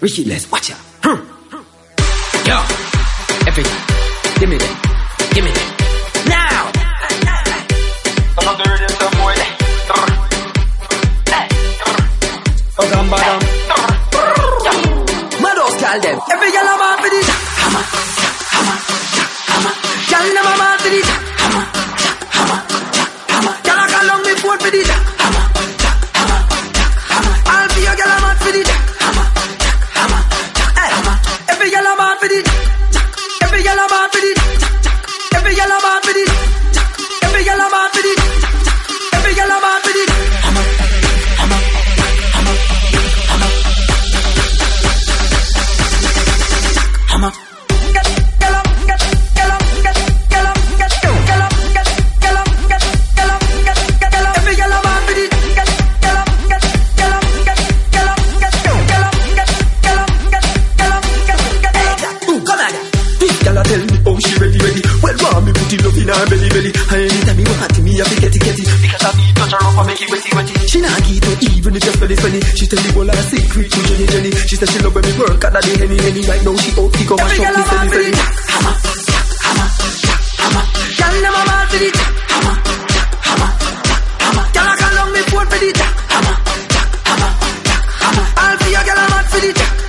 Richie, let's watch her secret to Jenny Jenny. She said she love when me work and I the henny henny. Right now she out fi go mash up me selly selly. Hammer, hammer, hammer. Girl never want for it. Hammer, hammer, hammer. Girl a call on me phone for it. Hammer, hammer, hammer. I'll be your girl a mad for it. Hammer,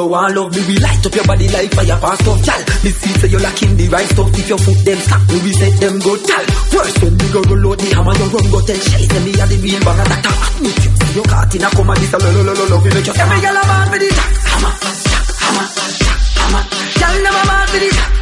you, want love me. We light up your body like fire past off, chal. Me see say you lacking the right stuff. If your foot them stop, me we set them go chal. First when me go roll out the hammer, you run go tell Shay say me a the real bang attacker. Me you see you caught in a coma, this a lo lo lo lo lo. We make you every girl a mad with it. Hammer, hammer, hammer. Girl never mad with it. Hammer,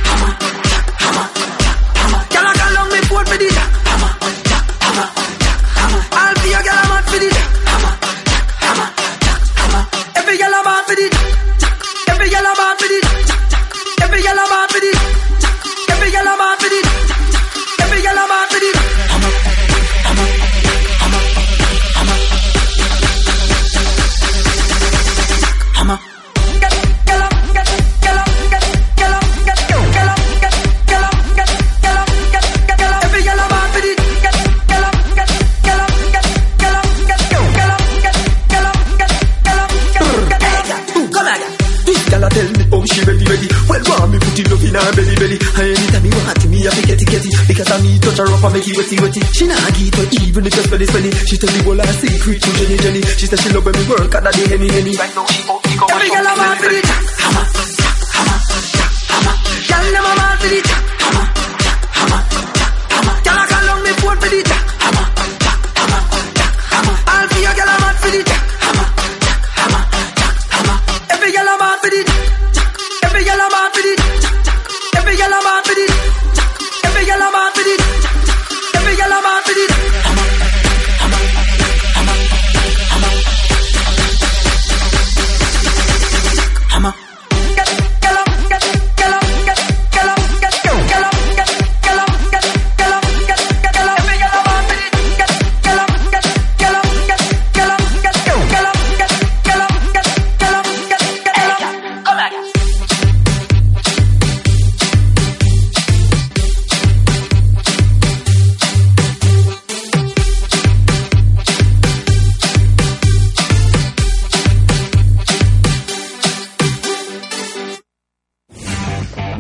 She not get it even if you spell it spell. She tell me all her secret to Jenny Jenny. She said she love when me work and I the henny henny. Right now she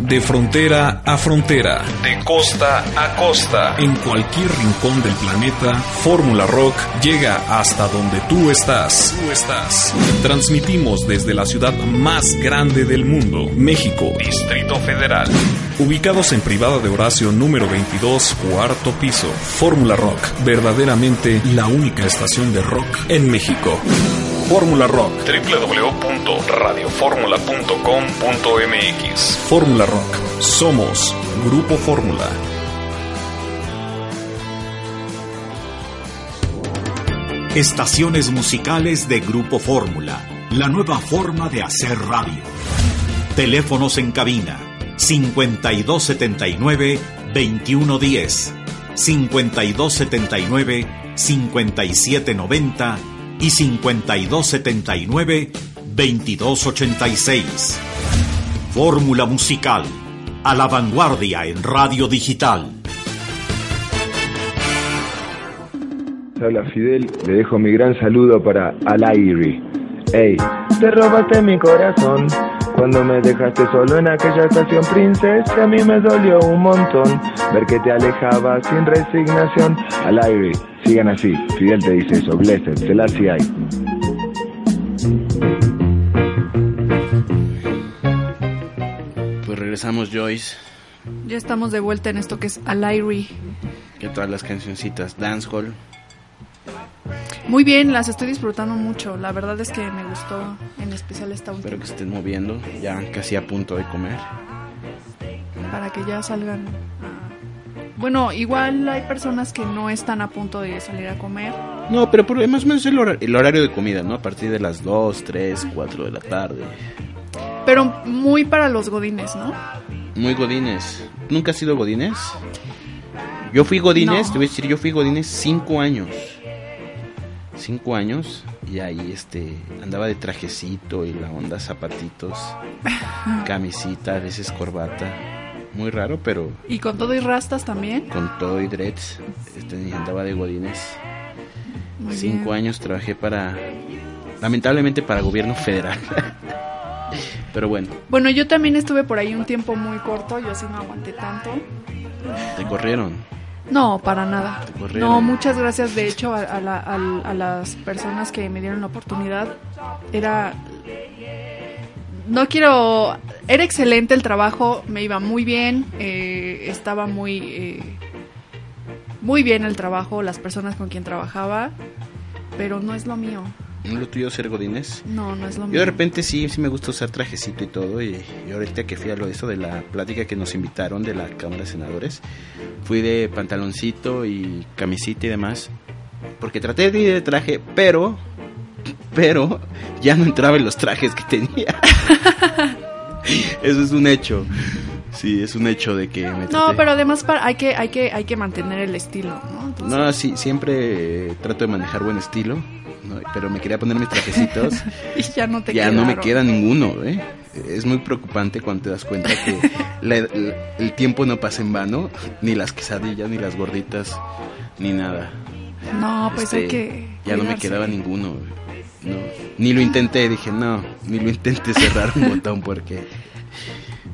De frontera a frontera, de costa a costa, en cualquier rincón del planeta, Fórmula Rock llega hasta donde tú estás. Tú estás. Transmitimos desde la ciudad más grande del mundo, México, Distrito Federal. Ubicados en Privada de Horacio número 22, cuarto piso. Fórmula Rock, verdaderamente la única estación de rock en México. Fórmula Rock. www.radioformula.com.mx Fórmula Rock. Somos Grupo Fórmula. Estaciones musicales de Grupo Fórmula. La nueva forma de hacer radio. Teléfonos en cabina 5279-2110, 5279-5790 y 5279-2286. Fórmula musical. A la vanguardia en radio digital. Habla Fidel, le dejo mi gran saludo para Alairi. Ey, te robaste mi corazón cuando me dejaste solo en aquella estación princesa. A mí me dolió un montón ver que te alejabas sin resignación. Alairi, sigan así. Fidel te dice eso. Blessed, Selassie hay. Pues regresamos, Joyce. Ya estamos de vuelta en esto que es Alairi. Que todas las cancioncitas Dancehall. Muy bien, las estoy disfrutando mucho. La verdad es que me gustó en especial esta última. Espero que se estén moviendo, ya casi a punto de comer. Para que ya salgan. Bueno, igual hay personas que no están a punto de salir a comer. No, pero por, más o menos el, hora- el horario de comida, ¿no? A partir de las 2, 3, 4 de la tarde. Pero muy para los godines, ¿no? Muy godines. ¿Nunca has sido godines? Yo fui godines, No. te voy a decir, yo fui godines 5 años. 5 años y ahí este andaba de trajecito y la onda zapatitos, camisita, a veces corbata. Muy raro, pero Y con todo y rastas también. con todo y dreads. Este, andaba de godines. Muy Cinco bien. años trabajé para, lamentablemente para gobierno federal. Pero bueno, Bueno, yo también estuve por ahí un tiempo muy corto. Yo sí no aguanté tanto. te corrieron. No, para nada. corrieron. No, muchas gracias de hecho a, a la- a las personas que me dieron la oportunidad. Era... No quiero... Era excelente el trabajo, me iba muy bien, eh, estaba muy... eh, muy bien el trabajo, las personas con quien trabajaba, pero no es lo mío. ¿No es lo tuyo ser godines? No, no es lo mío. Yo de repente sí, sí me gusta usar trajecito y todo. Y, y ahorita que fui a lo de eso de la plática que nos invitaron de la Cámara de Senadores, fui de pantaloncito y camisita y demás. Porque traté de ir de traje, pero, pero ya no entraba en los trajes que tenía. Eso es un hecho. Sí, es un hecho de que me No, pero además para, hay que hay que hay que mantener el estilo, ¿no? Entonces- No, sí, siempre eh, trato de manejar buen estilo, ¿no? pero me quería poner mis trajecitos. y ya no te ya no me quedaron. queda ninguno, ¿eh? Es muy preocupante cuando te das cuenta que la- la- el tiempo no pasa en vano, ni las quesadillas, ni las gorditas, ni nada. No, pues hay Este, que Ya no me cuidarse. quedaba ninguno, no. Ni lo intenté, dije, no, ni lo intenté cerrar un botón porque...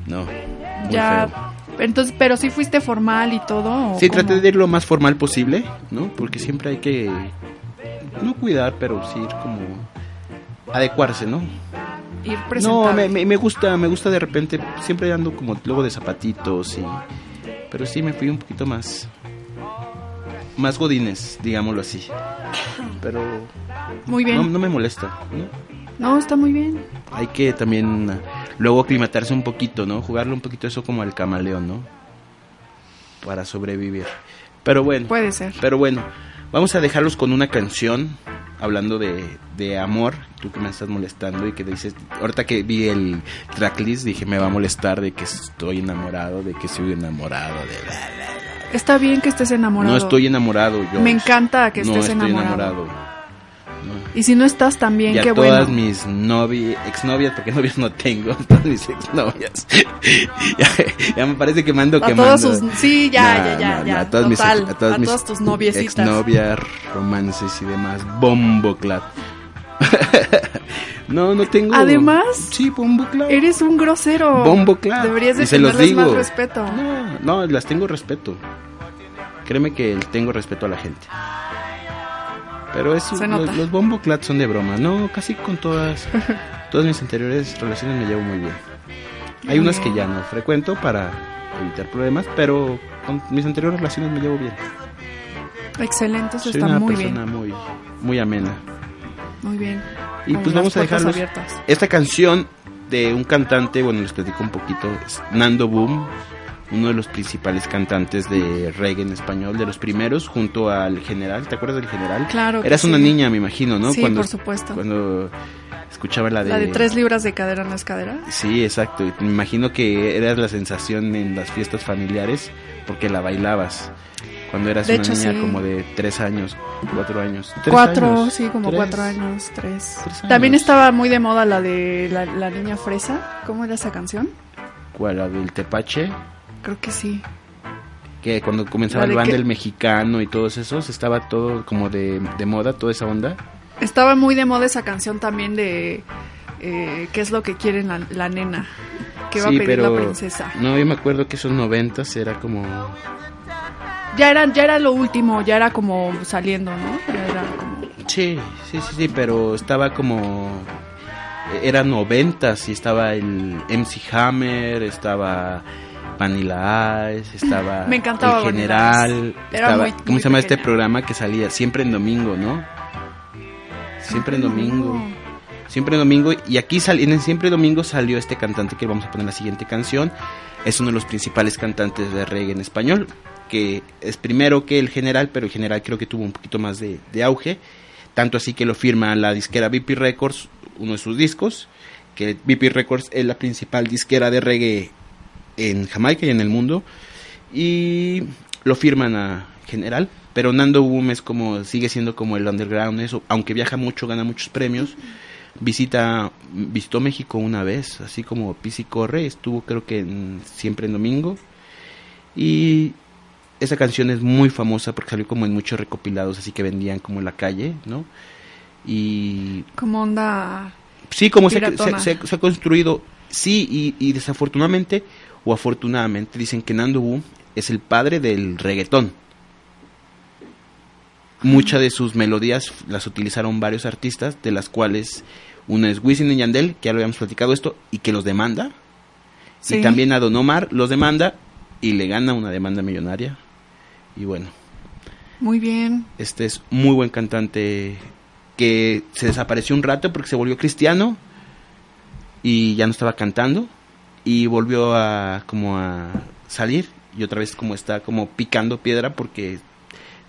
No, muy Ya, feo. entonces, pero sí fuiste formal y todo. ¿o Sí, cómo? traté de ir lo más formal posible, ¿no? Porque siempre hay que, no cuidar, pero sí ir como adecuarse, ¿no? ir No, me, me- me gusta, me gusta de repente, siempre ando como luego de zapatitos y... Pero sí me fui un poquito más... Más godines, digámoslo así. Pero... Muy bien. No, no me molesta, ¿no? No, está muy bien. Hay que también ah, luego aclimatarse un poquito, ¿no? Jugarle un poquito eso como al camaleón, ¿no? Para sobrevivir. Pero bueno. Puede ser. Pero bueno, vamos a dejarlos con una canción hablando de, de amor. Tú que me estás molestando y que dices, ahorita que vi el tracklist dije me va a molestar de que estoy enamorado, de que soy enamorado, de bla, bla, bla. Está bien que estés enamorado. No estoy enamorado yo. Me encanta que no estés estoy enamorado. enamorado. Y si no estás también, Y a qué todas bueno. mis novias, exnovias, porque novias no tengo, todas mis exnovias. ya, ya me parece que mando A quemando. todas sus- sí, ya, ya, ya, ya, a todas mis, total, ex- a todas a mis todas tus noviecitas. exnovias, romances y demás, bomboclat. no, no tengo. Además, sí, bomboclat. Eres un grosero. Bomboclat. Deberías de tenerles más respeto. No, no, las tengo respeto. Créeme que tengo respeto a la gente. Pero es, los, los bomboclats son de broma. No, casi con todas, todas mis anteriores relaciones me llevo muy bien. Hay unas que ya no frecuento para evitar problemas, pero con mis anteriores relaciones me llevo bien. Excelente, eso Soy está una muy persona bien. muy, muy amena. Muy bien. Y con pues las vamos a dejarlos. abiertas. Esta canción de un cantante, bueno, les platico un poquito, es Nando Boom, uno de los principales cantantes de reggae en español, de los primeros, junto al general. ¿Te acuerdas del general? Claro Eras una niña, me imagino, ¿no? Sí, por supuesto. Cuando escuchaba la de... La de tres libras de cadera en la escadera. Sí, exacto. Me imagino que eras la sensación en las fiestas familiares porque la bailabas. Cuando eras De una hecho, niña sí. como de tres años, cuatro años. ¿Tres Cuatro, años? sí, como Tres. cuatro años, tres. Tres También años. estaba muy de moda la de la, la niña fresa. ¿Cómo era esa canción? ¿Cuál? La del Tepache. Creo que sí. Que cuando comenzaba el band del mexicano y todos esos, estaba todo como de, de moda, toda esa onda. Estaba muy de moda esa canción también de eh, ¿Qué es lo que quiere la, la nena? Que va sí, a pedir pero la princesa. no, yo me acuerdo que esos noventas era como... Ya era, ya era lo último, ya era como saliendo, ¿no? Ya era como... Sí, sí, sí, sí, pero estaba como... Era noventas y estaba el MC Hammer, estaba Vanilla Ice, estaba Me encantaba el general, Ice. Era estaba, muy- ¿cómo muy se llama este programa que salía? Siempre en domingo, ¿no? Siempre en domingo. Siempre domingo y aquí sal, en Siempre Domingo salió este cantante que vamos a poner la siguiente canción. Es uno de los principales cantantes de reggae en español, que es primero que el general, pero el general creo que tuvo un poquito más de, de auge. Tanto así que lo firma la disquera BP Records, uno de sus discos, que BP Records es la principal disquera de reggae en Jamaica y en el mundo. Y lo firman a general, pero Nando Boom es como, sigue siendo como el underground, eso, aunque viaja mucho, gana muchos premios. Visita, visitó México una vez, así como Pisi Corre, estuvo creo que en- siempre en domingo. Y esa canción es muy famosa porque salió como en muchos recopilados, así que vendían como en la calle, ¿no? Y Como onda... sí, como se, se- se- se ha construido, sí, y, y desafortunadamente o afortunadamente dicen que Nando Boom es el padre del reggaetón. Muchas de sus melodías las utilizaron varios artistas, de las cuales uno es Wisin y Yandel, que ya lo habíamos platicado esto, y que los demanda. Sí. Y también a Don Omar los demanda y le gana una demanda millonaria. Y bueno, Muy bien. este es muy buen cantante que se desapareció un rato porque se volvió cristiano y ya no estaba cantando y volvió a como a salir y otra vez como está como picando piedra porque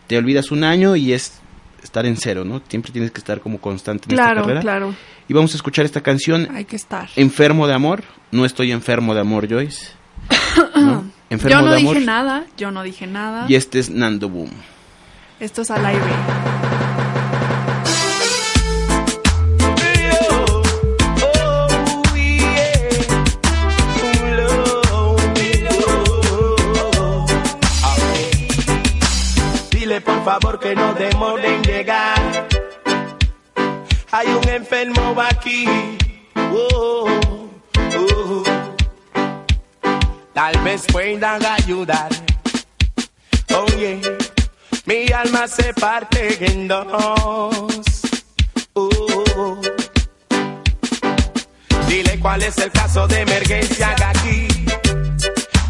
te olvidas un año y es estar en cero, ¿no? Siempre tienes que estar como constante en esta Claro, carrera. claro. Y vamos a escuchar esta canción Hay que estar. Enfermo de amor. No estoy enfermo de amor, Joyce. ¿no? Enfermo Yo no de amor. dije nada, yo no dije nada. Y este es Nando Boom. Esto es al aire. Favor que no demore en llegar. Hay un enfermo aquí. Oh, oh. Tal vez puedan ayudar. Oye, mi alma se parte en dos. Oh. Dile cuál es el caso de emergencia aquí.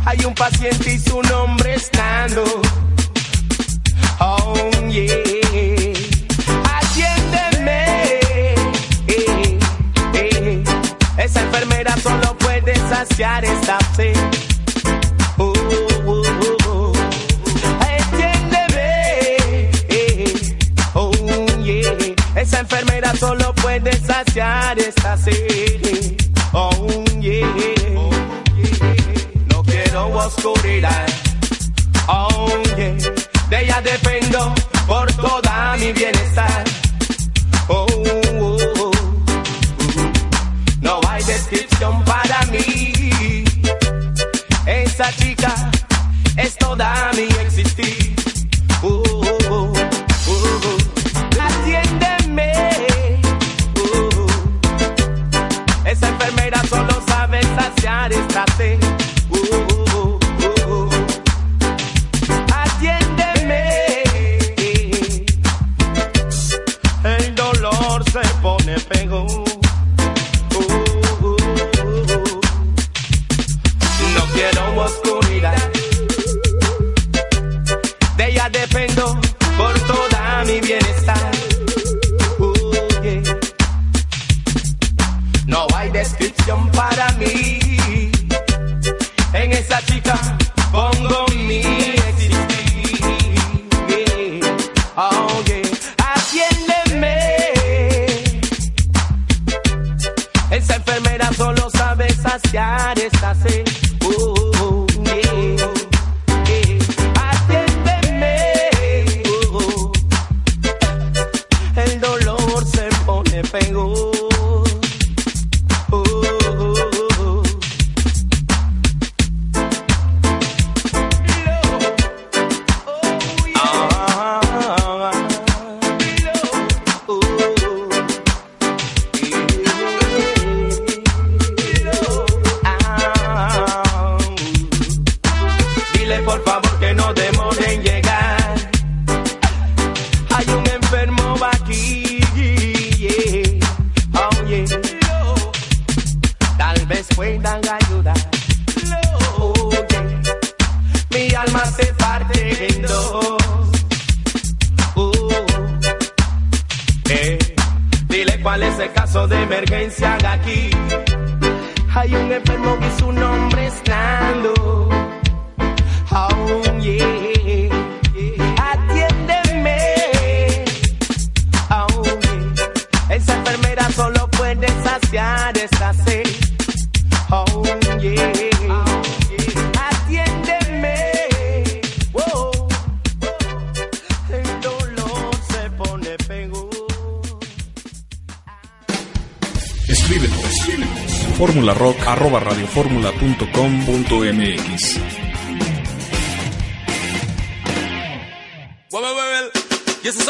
Hay un paciente y su nombre es Nando. Esta sed. Oh, oh, oh, oh. Atiéndeme. Eh, oh, yeah. Esa enfermera solo puede saciar esta sed. Oh, yeah. No quiero oscuridad. Oh, yeah. De ella dependo por toda mi bienestar. Oh, oh, oh. No hay descripción para mí. Esa chica es toda mi existir. Oh, oh, oh, oh. Atiéndeme. Oh. Esa enfermera solo sabe saciar esta sed. Pone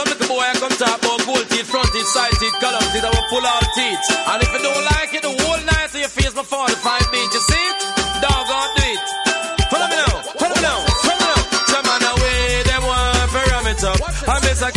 little boy I come gold teeth, front teeth, side teeth, teeth, I will pull all teeth. And if you don't like it, the whole night so you face my 45 beat, you see? Dog do it. Follow me now, follow me now, follow me now. Some man away, them ram it up.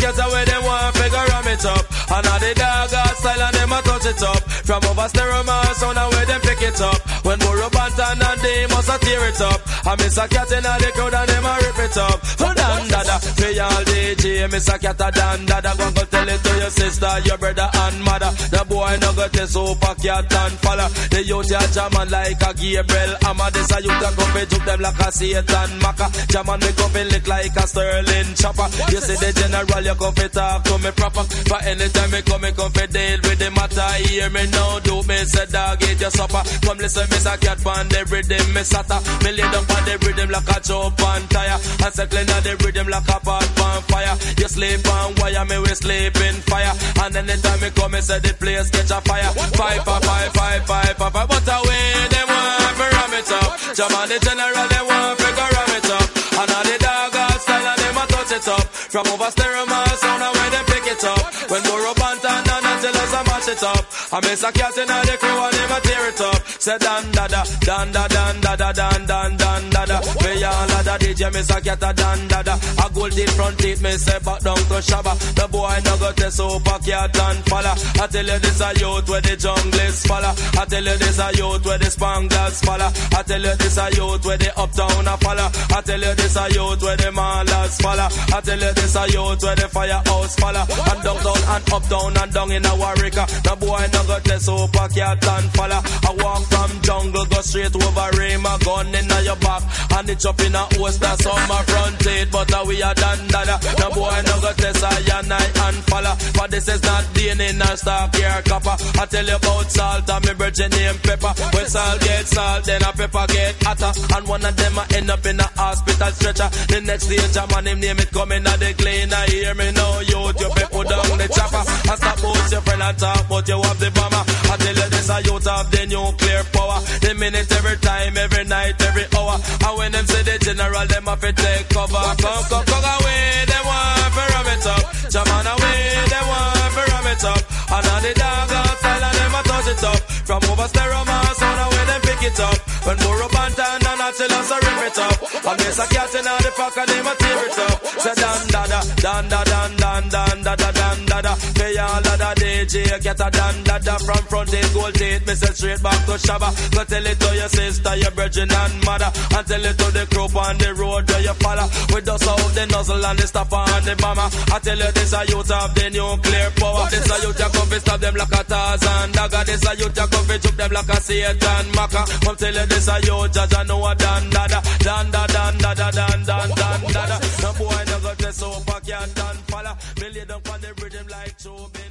Away, them ram it up. And now the dog style and them a touch it up. From over stereo sound away, them pick it up. When Burro Bantan and they must tear it up. I miss a cat in the crowd and them a rip it up. Oh, dan dada, for y'all DJ, miss a cat a dan dada. Go go tell it to your sister, your brother and mother. The boy no go test super cat and follow. The youth ya jaman like a Gabriel Amma. This a youth a go fi juke them like a Satan Maka. Jaman me go fi lick like a Sterling chopper. You see the general, you go fi talk to me proper. But anytime me come, me come fi deal with the matter. Hear me now, do me say dog eat your supper. Come listen, miss a cat pan the rhythm, me sata. Me lay down on the rhythm like a chop on tire. And circling on the rhythm like a pot on fire. You sleep on wire, me we sleep in fire. And anytime me come, me say the place catch a fire. Five, five, five, five, five, five, five. But away, them want to ram it up. Jam on the general, they want to go ram it up. And all the dog all style and them a touch it up. From over stereo, man, sound away, they pick it up. When more up and down, and until us a mash it up. I miss a cat in the crew and them a tear it up. Say dan da da, dan da dan da da dan dan dan da da. Me all a da DJ, miss a cat a dan da da. A gold in front teeth, me say back down to Shabba. The boy no go test super cat and falla. I tell you this a youth where the jungle is falla. I tell you this a youth where the spanglers falla. I tell you this a youth where the uptown a falla. I tell you this a youth where the malas falla. I tell you this a youth where the firehouse falla. And downtown and uptown and down in a Warwick. The boy no go test super cat and falla. I walk from jungle, go straight over rain, my gun in your back. And it up in a host, that's on my front teeth. But uh, we are done, dada. The boy no go test I and I and falla. But this is not DNA, nor stock here, copper. I tell you about salt and me virgin name pepper. When salt get salt, then a pepper get hotter. And one of them a end up in a hospital stretcher. The next day, Jaman him name it coming out the cleaner. Hear me now, you be put down the chopper. I stop about your friend and talk, but you have the bomber. I tell you this, a youth have the nuclear power. The minute, every time, every night, every hour. And when them say the general, them have to take cover. Come, come, come away, them want to ram it up. Jaman away, them want to ram it up. And all the dog outside, and them a touch it up. From over stereo, man, sound away, them pick it up. When more up and down, and I tell us to rip it up. And miss a cat in the pack, and them a tear it up. Say dan da da, dan da dan dan dan da da dan da da. Pay all of the DJ, get a da da. From front end, gold teeth, me say straight back to Shabba. Go tell it to your sister, your virgin and mother. And tell it to the crew on the road where you follow. We dust out the nozzle and the stopper and the bomber. I tell you this a youth of the nuclear power. This a youth you come stop them like a Tarzan dagger. This a youth you come juke them like a Satan Maka. Come tell you this a youth judge I know a dan da da, dan da dan da da dan dan dan da da. No boy no go test so pack your dan falla. Me lay down on the rhythm like Joe tire. I say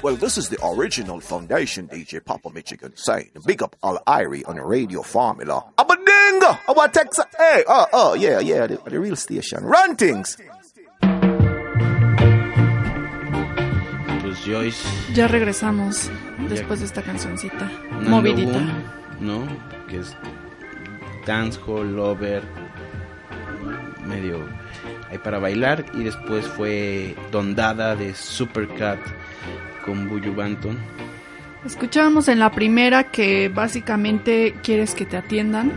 Well, this is the original foundation DJ Papa Michigan saying, big up all Irie on the radio formula. Abadinga! Our Texas, hey, oh, oh, yeah, yeah, the, the real station. Run things! Pues Joyce. Ya regresamos después de esta cancioncita. Nando Movidita. Boom, ¿no? Que es dancehall, lover, medio ahí para bailar. Y después fue Dondada de Supercat con Buju Banton. Escuchábamos en la primera que básicamente quieres que te atiendan.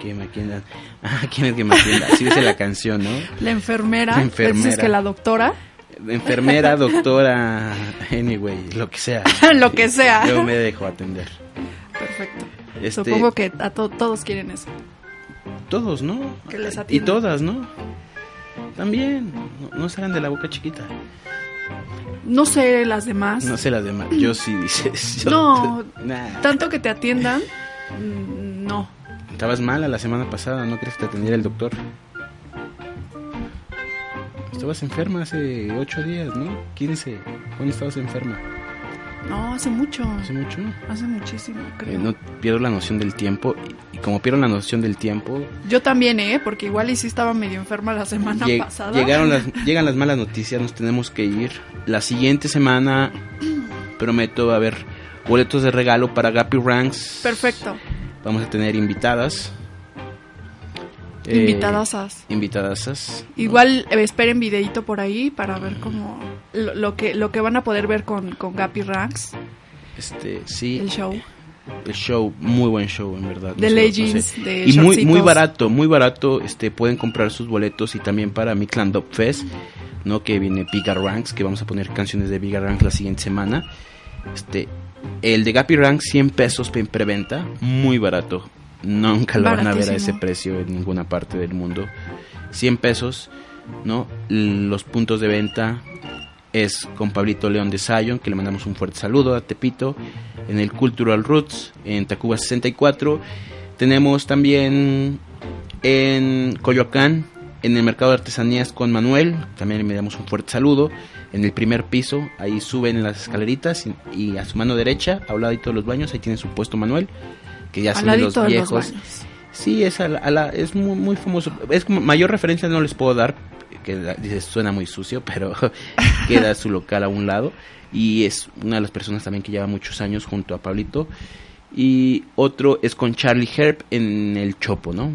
Que me atiendan. Ah, ¿quién es que me atienda? Así dice la canción, ¿no? La enfermera. La enfermera. Dices que la doctora. Enfermera, doctora, anyway, lo que sea. Lo que sea. Yo me dejo atender. Perfecto. Este- Supongo que a to- todos quieren eso. Todos, ¿no? Que les Y todas, ¿no? También, no, no se hagan de la boca chiquita. No sé las demás. No sé las demás. Yo sí dices. yo- No, Nah. tanto que te atiendan. mm, No. Estabas mala la semana pasada, ¿no crees que te atendiera el doctor? Estabas enferma hace 8 días, ¿no? 15. ¿Cuándo estabas enferma? No, hace mucho. Hace mucho. Hace muchísimo, creo. Eh, no pierdo la noción del tiempo. Y, y como pierdo la noción del tiempo, Yo también, ¿eh? Porque igual y sí estaba medio enferma la semana Lleg- pasada. Llegaron las, llegan las malas noticias, nos tenemos que ir. La siguiente semana prometo haber boletos de regalo para Gappy Ranks. Perfecto. Vamos a tener invitadas. Eh, Invitadasas. invitadasas. Igual eh, esperen videito por ahí para ver cómo lo, lo que lo que van a poder ver con, con Gappy Ranks, Este, sí. el show. El show, muy buen show, en verdad. De sé, Legends, de Y muy, muy barato, muy barato. Este, pueden comprar sus boletos y también para mi Clan Dub Fest, ¿no? Que viene Bigger Ranks, que vamos a poner canciones de Bigger Ranks la siguiente semana. Este, el de Gappy Ranks, 100 pesos en preventa, muy barato. Nunca lo van a ver a ese precio en ninguna parte del mundo. 100 pesos, ¿no? Los puntos de venta es con Pablito León de Zion, que le mandamos un fuerte saludo a Tepito, en el Cultural Roots, en Tacuba 64. Tenemos también en Coyoacán, en el Mercado de Artesanías con Manuel, también le damos un fuerte saludo. En el primer piso, ahí suben las escaleritas y, y a su mano derecha, a un ladito de los baños, ahí tiene su puesto Manuel, que ya son de los ladito de los viejos. Sí, es, a la- a la- es muy, muy famoso. Es como- mayor referencia no les puedo dar, que dices, suena muy sucio, pero queda su local a un lado. Y es una de las personas también que lleva muchos años junto a Pablito. Y otro es con Charlie Herb en el Chopo, ¿no?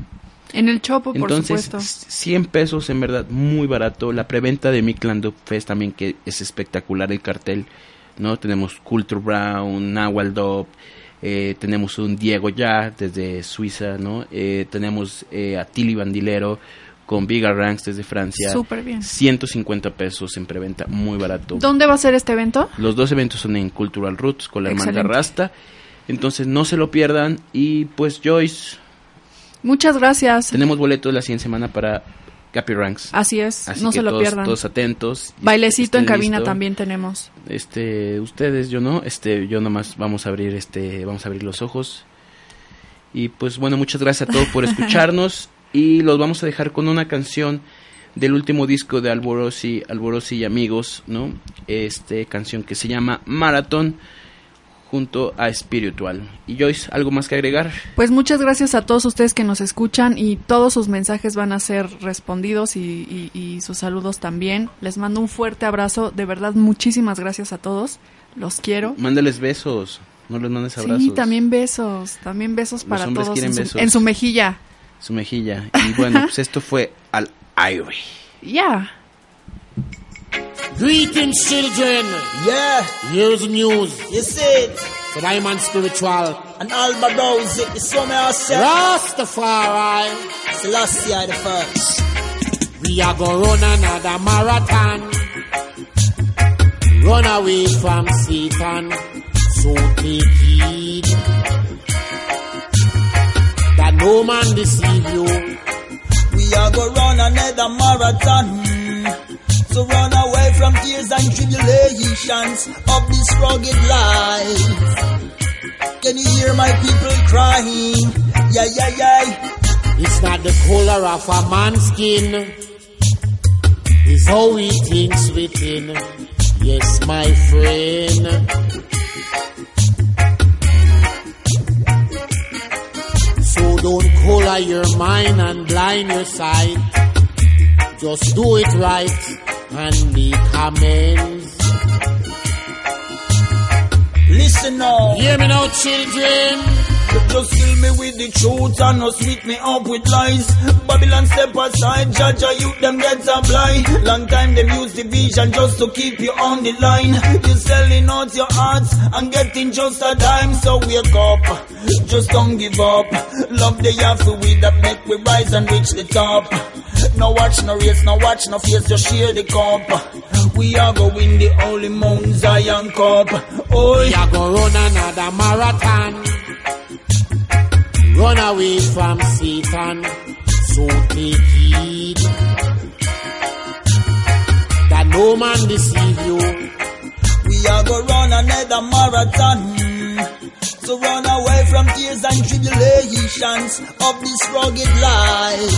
En el Chopo, por Entonces, supuesto. 100 pesos en verdad, muy barato. La preventa de Midland Dub Fest también, que es espectacular el cartel, ¿no? Tenemos Culture Brown, Nahual Dub, eh, tenemos un Diego Ya desde Suiza, ¿no? Eh, tenemos eh, a Tilly Bandilero con Bigger Ranks desde Francia. Súper bien. 150 pesos en preventa, muy barato. ¿Dónde va a ser este evento? Los dos eventos son en Cultural Roots con la hermana. Rasta. Entonces no se lo pierdan. Y pues Joyce, Muchas gracias. tenemos boletos la siguiente semana para Gappy Ranks. Así es, Así no se lo todos, pierdan. Todos atentos. y Bailecito en cabina listo. también tenemos. Este, ustedes, yo no, este, yo nomás vamos a abrir este, vamos a abrir los ojos. Y pues bueno, muchas gracias a todos por escucharnos y los vamos a dejar con una canción del último disco de Alborosi, Alborosi y amigos, ¿no? Este canción que se llama Marathon junto a Spiritual. Y Joyce, ¿algo más que agregar? Pues muchas gracias a todos ustedes que nos escuchan y todos sus mensajes van a ser respondidos y, y- y sus saludos también. Les mando un fuerte abrazo, de verdad muchísimas gracias a todos, los quiero. Mándales besos, no les mandes abrazos. Sí, también besos, también besos Los para hombres todos en su, besos. en su mejilla. Su mejilla. Y bueno, pues esto fue Al Aire. Ya. Greetings, children. Yeah. Here's the news. You see it. But I'm on spiritual. And all my those, you saw me Rastafari. Celestia the first. We are gonna run another marathon. Run away from Satan. So take heed. That no man deceive you. We are gonna run another marathon. So run away from tears and tribulations of this rugged life. Can you hear my people crying? Yeah, yeah, yeah. It's not the color of a man's skin. It's how he thinks within. Yes, my friend. So don't color your mind and blind your sight. Just do it right and amends. Listen now. Hear me now, children. Just kill me with the truth and not sweet me up with lies. Babylon step aside, judge a youth them get a blind. Long time them use division just to keep you on the line. You selling out your hearts and getting just a dime, so wake up. Just don't give up. Love the yafu with that make we rise and reach the top. No watch, no race, no watch, no face, just share the cup. We are going the holy Mount Zion cup. Oh, we are gonna run another marathon. Run away from Satan, so take heed that no man deceive you. We are gonna run another marathon. So run away from tears and tribulations of this rugged life.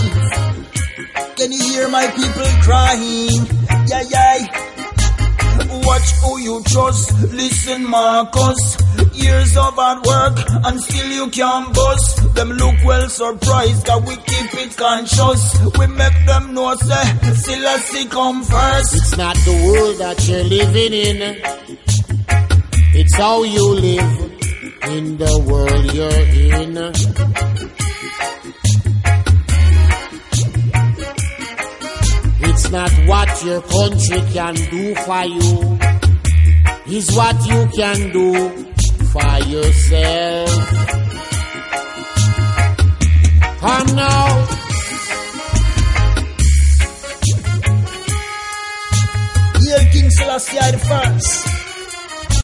Can you hear my people crying? Yeah, yeah. Watch who you trust. Listen, Marcus. Years of hard work and still you can't bust. Them look well surprised that we keep it conscious. We make them know say, see come first. It's not the world that you're living in. It's how you live in the world you're in. It's not what your country can do for you, it's what you can do for yourself. Come now. Hail King Selassie the first.